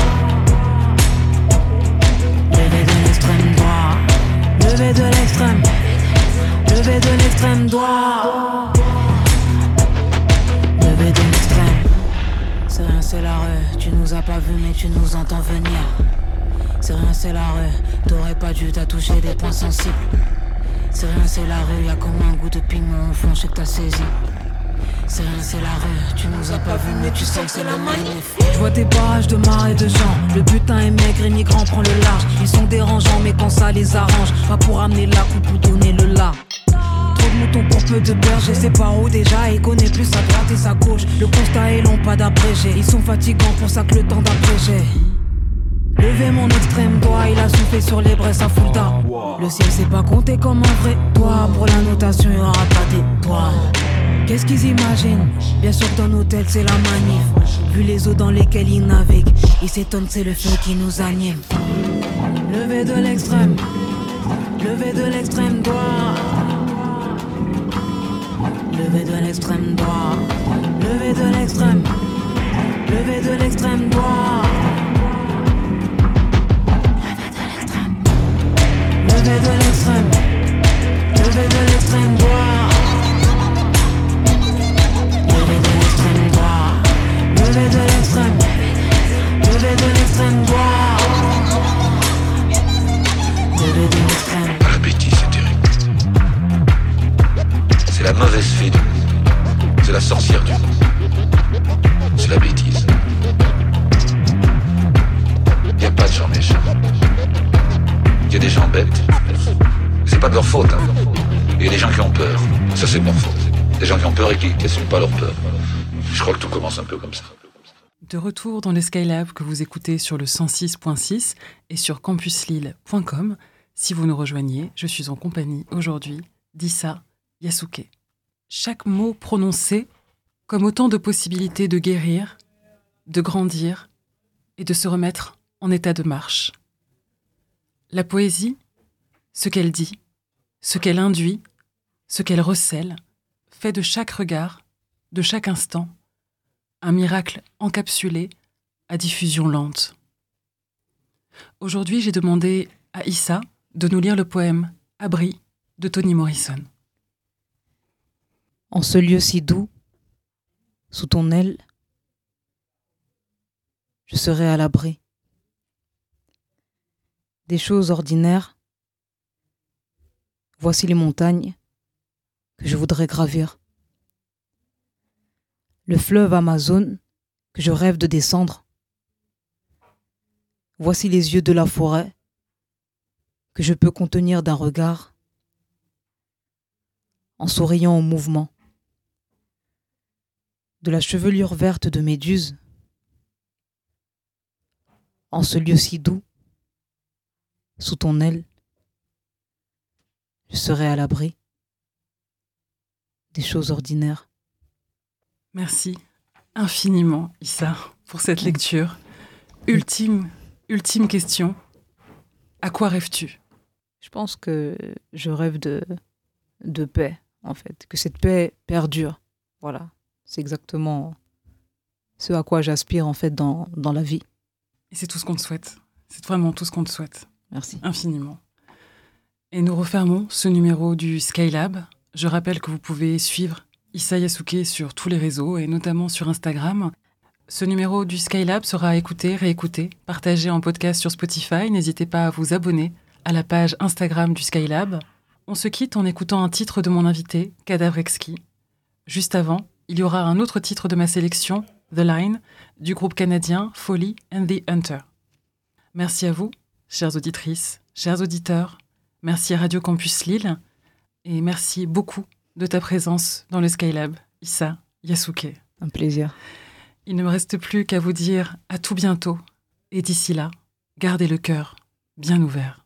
Levé de l'extrême droit. Levé de l'extrême. Levé de l'extrême droit. Levé de l'extrême. C'est rien, c'est la rue. Tu nous as pas vu, mais tu nous entends venir. C'est rien, c'est la rue. T'aurais pas dû t'attoucher des points sensibles. C'est rien, c'est la rue. Y'a comme un goût de pigment au fond, je sais que t'as saisi. C'est rien, c'est la rue. Tu nous as pas vu, mais tu sens que c'est la manif. Je vois des barrages de et de gens. Le butin est maigre et migrant prend le large. Ils sont dérangeants, mais quand ça les arrange, pas pour amener la coupe ou donner le là. Moutons pour peu de bergers, c'est pas où déjà. Ils connaissent plus sa droite et sa gauche. Le constat est long, pas d'abrégé. Ils sont fatigants pour ça que le temps d'abréger. Levez mon extrême doigt, il a soufflé sur les braises à Fulda. Le ciel c'est pas compté comme un vrai toit. Pour la notation, il aura pas d'étoiles. Qu'est-ce qu'ils imaginent? Bien sûr que têtes c'est la manif. Vu les eaux dans lesquelles ils naviguent, ils s'étonnent c'est le feu qui nous anime. Levez de l'extrême, levez de l'extrême droit. Levez de l'extrême droit, levez de l'extrême, levez de l'extrême droit. Levez de l'extrême, levez de l'extrême droit. De retour dans le Skylab que vous écoutez sur le 106.6 et sur campuslille.com. Si vous nous rejoignez, je suis en compagnie aujourd'hui d'Issa Yasuke. Chaque mot prononcé comme autant de possibilités de guérir, de grandir et de se remettre en état de marche. La poésie, ce qu'elle dit, ce qu'elle induit, ce qu'elle recèle, fait de chaque regard, de chaque instant, un miracle encapsulé à diffusion lente. Aujourd'hui, j'ai demandé à Issa de nous lire le poème Abri de Toni Morrison. En ce lieu si doux, sous ton aile, je serai à l'abri. Des choses ordinaires, voici les montagnes que je voudrais gravir. Le fleuve Amazon que je rêve de descendre. Voici les yeux de la forêt que je peux contenir d'un regard en souriant au mouvement. De la chevelure verte de méduse, en ce lieu si doux, sous ton aile, je serai à l'abri des choses ordinaires. Merci infiniment, Issa, pour cette lecture. Ultime, ultime question. À quoi rêves-tu? Je pense que je rêve de, de paix, en fait, que cette paix perdure. Voilà, c'est exactement ce à quoi j'aspire, en fait, dans, dans la vie. Et c'est tout ce qu'on te souhaite. C'est vraiment tout ce qu'on te souhaite. Merci. Infiniment. Et nous refermons ce numéro du Skylab. Je rappelle que vous pouvez suivre Issa Yasuke sur tous les réseaux et notamment sur Instagram. Ce numéro du Skylab sera écouté, réécouté, partagé en podcast sur Spotify. N'hésitez pas à vous abonner à la page Instagram du Skylab. On se quitte en écoutant un titre de mon invité, Cadavrexki. Juste avant, il y aura un autre titre de ma sélection, The Line, du groupe canadien Folly and the Hunter. Merci à vous, chères auditrices, chers auditeurs. Merci à Radio Campus Lille. Et merci beaucoup de ta présence dans le Skylab, Issa Yasuke. Un plaisir. Il ne me reste plus qu'à vous dire à tout bientôt. Et d'ici là, gardez le cœur bien ouvert.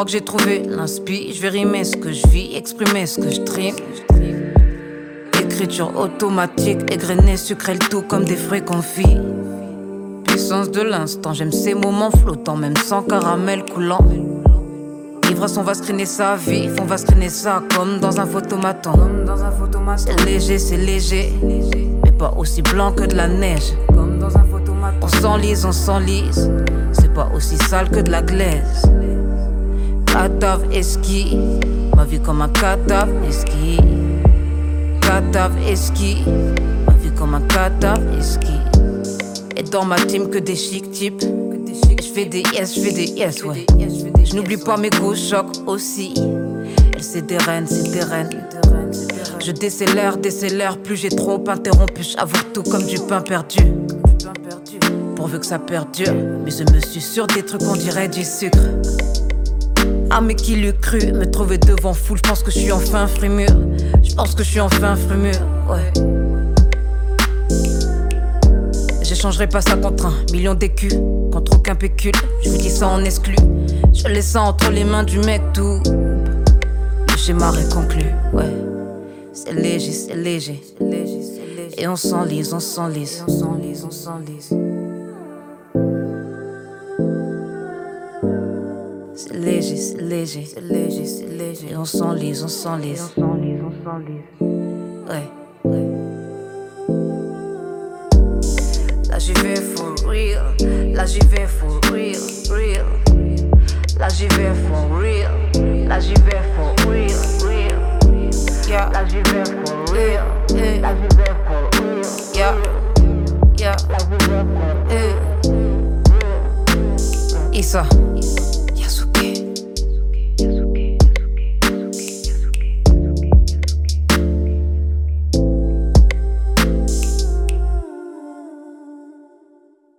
Crois j'ai trouvé l'inspi. Je vais rimer ce que je vis, exprimer ce que je trime. Écriture automatique, égrenée, sucré le tout comme des fruits confits. Puissance de l'instant, j'aime ces moments flottants, même sans caramel coulant. Ivresse, on va screener sa vie, on va screener ça comme dans un photomaton. C'est léger, c'est léger, mais pas aussi blanc que de la neige. On s'enlise, on s'enlise. C'est pas aussi sale que de la glaise. Catave esqui. Ma vie comme un catave esqui. Catave esqui. Ma vie comme un catave esqui. Et dans ma team que des chic types. Je fais des yes, je fais des yes, ouais. Je n'oublie pas mes gros chocs aussi. Elle c'est des reines, c'est des reines. Je décélère, décélère, plus j'ai trop interrompu. J'avoue tout comme du pain perdu. Pourvu que ça perdure. Mais je me suis sur des trucs, on dirait du sucre. Ah, mais qui l'eût cru me trouver devant foule? Je pense que je suis enfin frémur. Je pense que je suis enfin frémur, ouais. J'échangerai pas ça contre un million d'écus, contre aucun pécule. Je vous dis ça en exclu. Je laisse ça entre les mains du mec tout. Le schéma est conclu, ouais. C'est léger, c'est léger, léger. Et on s'enlise, on s'enlise, on s'enlise, on s'enlise. Léger, léger, léger, léger. On s'enlise, on s'enlise, on s'enlise, on s'enlise. Ouais, ouais. Là j'y vais for real, là j'y vais for real, real. Là j'y vais for real, là j'y vais for real, real. Yeah, là j'y vais for real, là j'y vais for real, yeah, yeah. Là j'y vais for real. Issa.